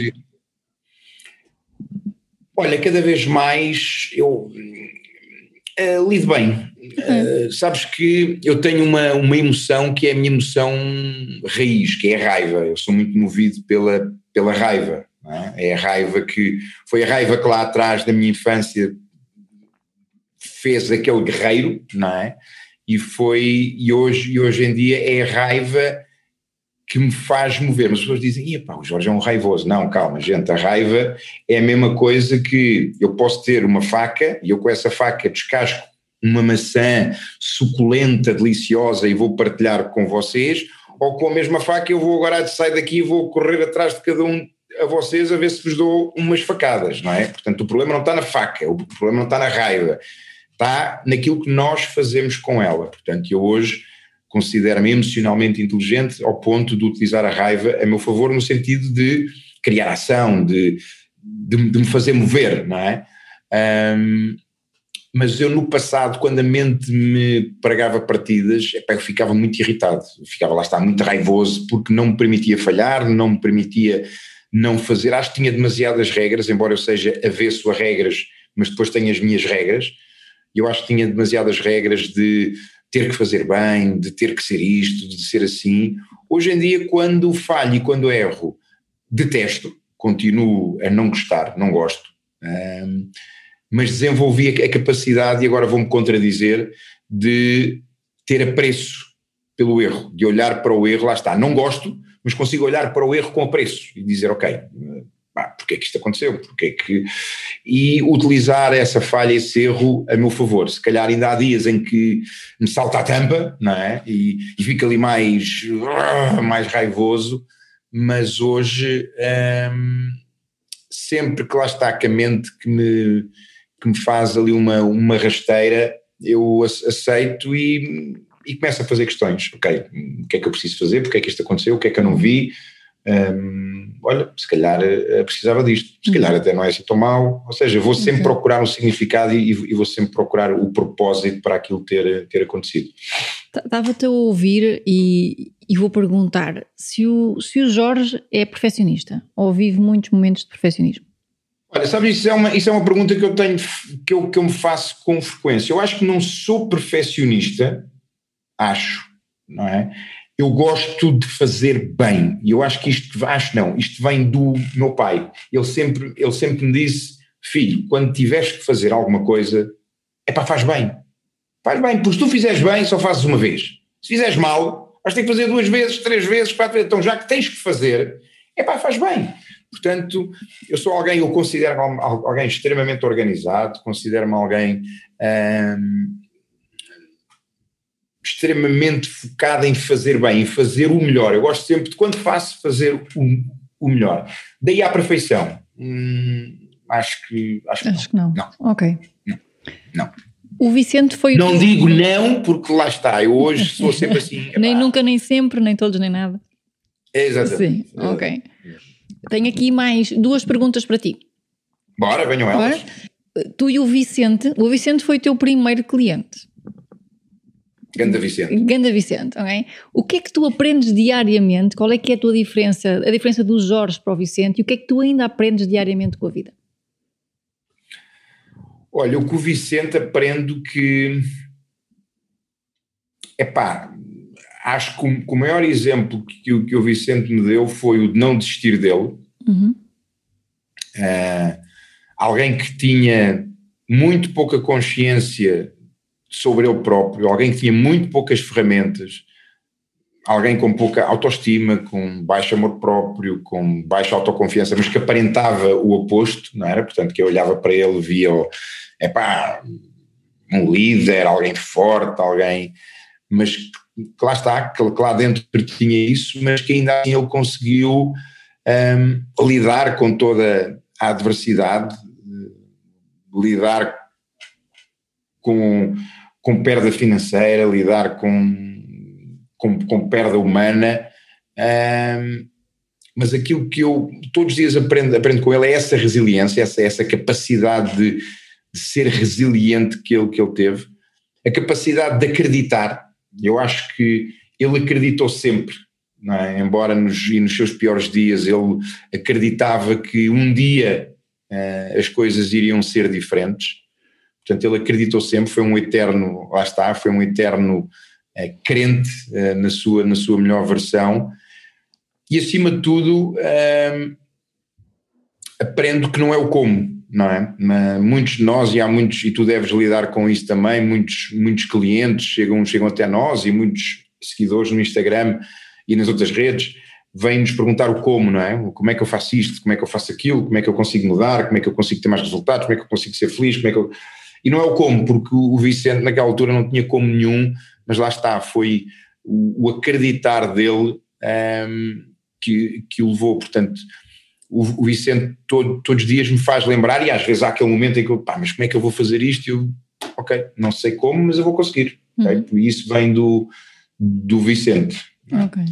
Olha, cada vez mais eu uh, lido bem. Uh, sabes que eu tenho uma, uma emoção que é a minha emoção raiz, que é a raiva. Eu sou muito movido pela, pela raiva. É? é a raiva que. Foi a raiva que lá atrás da minha infância fez aquele guerreiro, não é? E foi. E hoje, e hoje em dia é a raiva que me faz mover. Mas as pessoas dizem, pá, o Jorge é um raivoso. Não, calma, gente, a raiva é a mesma coisa que eu posso ter uma faca e eu com essa faca descasco uma maçã suculenta, deliciosa e vou partilhar com vocês, ou com a mesma faca eu vou agora sair daqui e vou correr atrás de cada um a vocês a ver se vos dou umas facadas, não é? Portanto, o problema não está na faca, o problema não está na raiva, está naquilo que nós fazemos com ela. Portanto, eu hoje considero-me emocionalmente inteligente ao ponto de utilizar a raiva a meu favor no sentido de criar ação, de, de, de me fazer mover, não é? Um, mas eu no passado, quando a mente me pregava partidas, eu ficava muito irritado, eu ficava lá está muito raivoso porque não me permitia falhar, não me permitia não fazer, acho que tinha demasiadas regras, embora eu seja avesso a regras, mas depois tenho as minhas regras, eu acho que tinha demasiadas regras de ter que fazer bem, de ter que ser isto, de ser assim. Hoje em dia, quando falho e quando erro, detesto, continuo a não gostar, não gosto. Um, mas desenvolvi a capacidade, e agora vou-me contradizer, de ter apreço pelo erro, de olhar para o erro, lá está, não gosto, mas consigo olhar para o erro com apreço e dizer, ok, porque é que isto aconteceu, porque é que... E utilizar essa falha, esse erro a meu favor. Se calhar ainda há dias em que me salta a tampa, não é? E, e fica ali mais, mais raivoso, mas hoje hum, sempre que lá está com a mente que me, que me faz ali uma, uma rasteira, eu aceito e, e começo a fazer questões. Ok, o que é que eu preciso fazer? Porque é que isto aconteceu? O que é que eu não vi? Hum, olha, se calhar uh, precisava disto, se calhar até não é assim tão mal. Ou seja, vou sempre okay. procurar um significado e, e, vou sempre procurar o propósito para aquilo ter, ter acontecido. Estava-te a ouvir e, e, vou perguntar se o, se o Jorge é perfeccionista ou vive muitos momentos de perfeccionismo. Olha, sabes, isso é uma, isso é uma pergunta que eu tenho, que eu, que eu me faço com frequência. Eu acho que não sou perfeccionista, acho, não é? eu gosto de fazer bem. E eu acho que isto, acho não, isto vem do meu pai. Ele sempre, ele sempre me disse: Filho, quando tiveres que fazer alguma coisa, é para faz bem. Faz bem, porque se tu fizeres bem, só fazes uma vez. Se fizeres mal, vais ter que fazer duas vezes, três vezes, quatro vezes. Então, já que tens que fazer, é para faz bem. Portanto, eu sou alguém, eu considero-me alguém extremamente organizado, considero-me alguém. Hum, extremamente focada em fazer bem, em fazer o melhor. Eu gosto sempre de, quando faço, fazer o, o melhor. Daí à perfeição. Hum, acho que. Acho, acho que, não. não. não. Ok. Não. não. O Vicente foi. Não digo não, porque lá está. Eu hoje sou [LAUGHS] sempre assim. nem nunca, nem sempre, nem todos, nem nada. Exatamente. Sim, ok. Tenho aqui mais duas perguntas para ti. Bora, venham elas. Bora. Tu e o Vicente, o Vicente foi o teu primeiro cliente. Ganda Vicente. Ganda Vicente, ok? O que é que tu aprendes diariamente? Qual é que é a tua diferença, a diferença dos Jorge para o Vicente e o que é que tu ainda aprendes diariamente com a vida? Olha, o que o Vicente aprendo que. Epá, acho que o, que o maior exemplo que o, que o Vicente me deu foi o de não desistir dele. Uhum. Uh, alguém que tinha muito pouca consciência sobre ele próprio, alguém que tinha muito poucas ferramentas, alguém com pouca autoestima, com baixo amor próprio, com baixa autoconfiança, mas que aparentava o oposto, não era? Portanto, que eu olhava para ele via, é pá, um líder, alguém forte, alguém, mas que lá está, que, lá dentro tinha isso, mas que ainda assim ele conseguiu um, lidar com toda a adversidade, lidar com com perda financeira, lidar com, com, com perda humana. Um, mas aquilo que eu todos os dias aprendo, aprendo com ele é essa resiliência, essa, essa capacidade de, de ser resiliente que ele, que ele teve, a capacidade de acreditar. Eu acho que ele acreditou sempre, é? embora nos, nos seus piores dias ele acreditava que um dia uh, as coisas iriam ser diferentes. Portanto, ele acreditou sempre, foi um eterno, lá está, foi um eterno é, crente é, na, sua, na sua melhor versão. E acima de tudo, é, aprendo que não é o como, não é? Muitos de nós, e há muitos, e tu deves lidar com isso também, muitos, muitos clientes chegam, chegam até nós e muitos seguidores no Instagram e nas outras redes vêm-nos perguntar o como, não é? Como é que eu faço isto, como é que eu faço aquilo, como é que eu consigo mudar, como é que eu consigo ter mais resultados, como é que eu consigo ser feliz, como é que eu e não é o como, porque o Vicente naquela altura não tinha como nenhum, mas lá está, foi o, o acreditar dele um, que, que o levou. Portanto, o, o Vicente todo, todos os dias me faz lembrar, e às vezes há aquele momento em que eu, pá, mas como é que eu vou fazer isto? E eu, ok, não sei como, mas eu vou conseguir. Uhum. Okay? E isso vem do, do Vicente. Ok.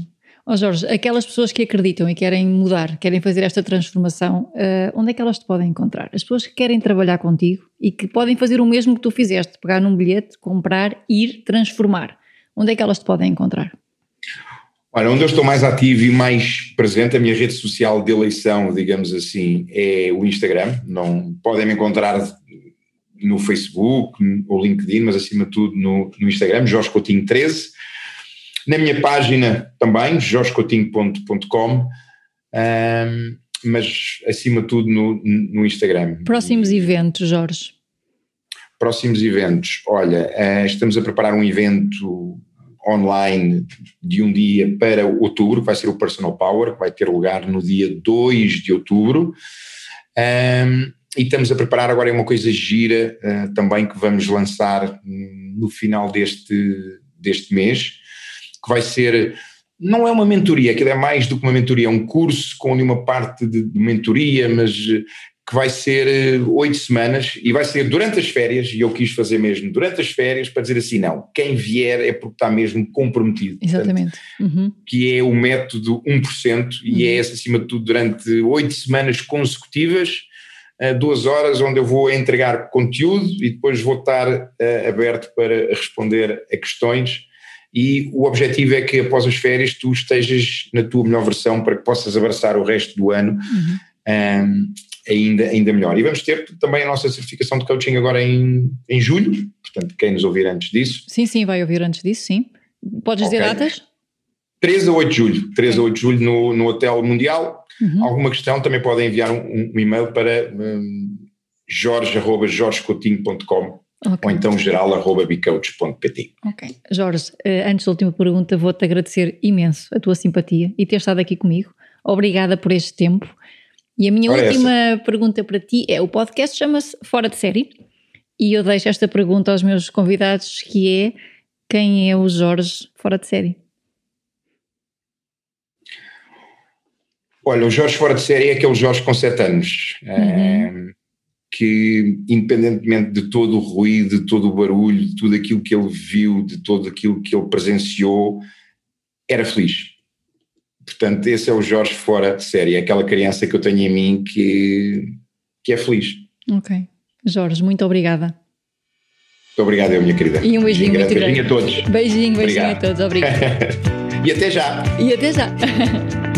Oh Jorge, aquelas pessoas que acreditam e querem mudar, querem fazer esta transformação, uh, onde é que elas te podem encontrar? As pessoas que querem trabalhar contigo e que podem fazer o mesmo que tu fizeste, pegar num bilhete, comprar, ir, transformar. Onde é que elas te podem encontrar? Olha, onde eu estou mais ativo e mais presente, a minha rede social de eleição, digamos assim, é o Instagram. Não podem me encontrar no Facebook ou LinkedIn, mas acima de tudo no, no Instagram, Jorge Coutinho 13 na minha página também, jorgecotinho.com, um, mas acima de tudo no, no Instagram. Próximos eventos, Jorge? Próximos eventos. Olha, uh, estamos a preparar um evento online de um dia para outubro, que vai ser o Personal Power, que vai ter lugar no dia 2 de outubro. Um, e estamos a preparar agora uma coisa gira uh, também que vamos lançar no final deste, deste mês, que vai ser, não é uma mentoria, aquilo é mais do que uma mentoria, é um curso com uma parte de, de mentoria, mas que vai ser eh, oito semanas e vai ser durante as férias, e eu quis fazer mesmo durante as férias para dizer assim, não, quem vier é porque está mesmo comprometido. Exatamente. Portanto, uhum. Que é o método 1% e uhum. é esse acima de tudo durante oito semanas consecutivas, duas horas onde eu vou entregar conteúdo e depois vou estar uh, aberto para responder a questões e o objetivo é que após as férias tu estejas na tua melhor versão para que possas abraçar o resto do ano uhum. um, ainda, ainda melhor. E vamos ter também a nossa certificação de coaching agora em, em julho, portanto, quem nos ouvir antes disso. Sim, sim, vai ouvir antes disso, sim. Podes okay. dizer datas? 3 a 8 de julho, 3 okay. a 8 de julho no, no Hotel Mundial. Uhum. Alguma questão também podem enviar um, um e-mail para um, jorge.jorgecotinho.com Okay. ou então geral.bicoach.pt. Ok. Jorge, eh, antes da última pergunta, vou-te agradecer imenso a tua simpatia e ter estado aqui comigo. Obrigada por este tempo e a minha Ora última essa. pergunta para ti é: o podcast chama-se Fora de Série, e eu deixo esta pergunta aos meus convidados, que é quem é o Jorge fora de série? Olha, o Jorge fora de série é aquele Jorge com 7 anos, uhum. Que independentemente de todo o ruído, de todo o barulho, de tudo aquilo que ele viu, de tudo aquilo que ele presenciou, era feliz. Portanto, esse é o Jorge fora de série, é aquela criança que eu tenho em mim que, que é feliz. Ok. Jorge, muito obrigada. Muito obrigado, eu, minha querida. E um beijinho muito grande. Beijinho a todos. Beijinho, beijinho Obrigado. a todos. Obrigado. [LAUGHS] e até já. E até já. [LAUGHS]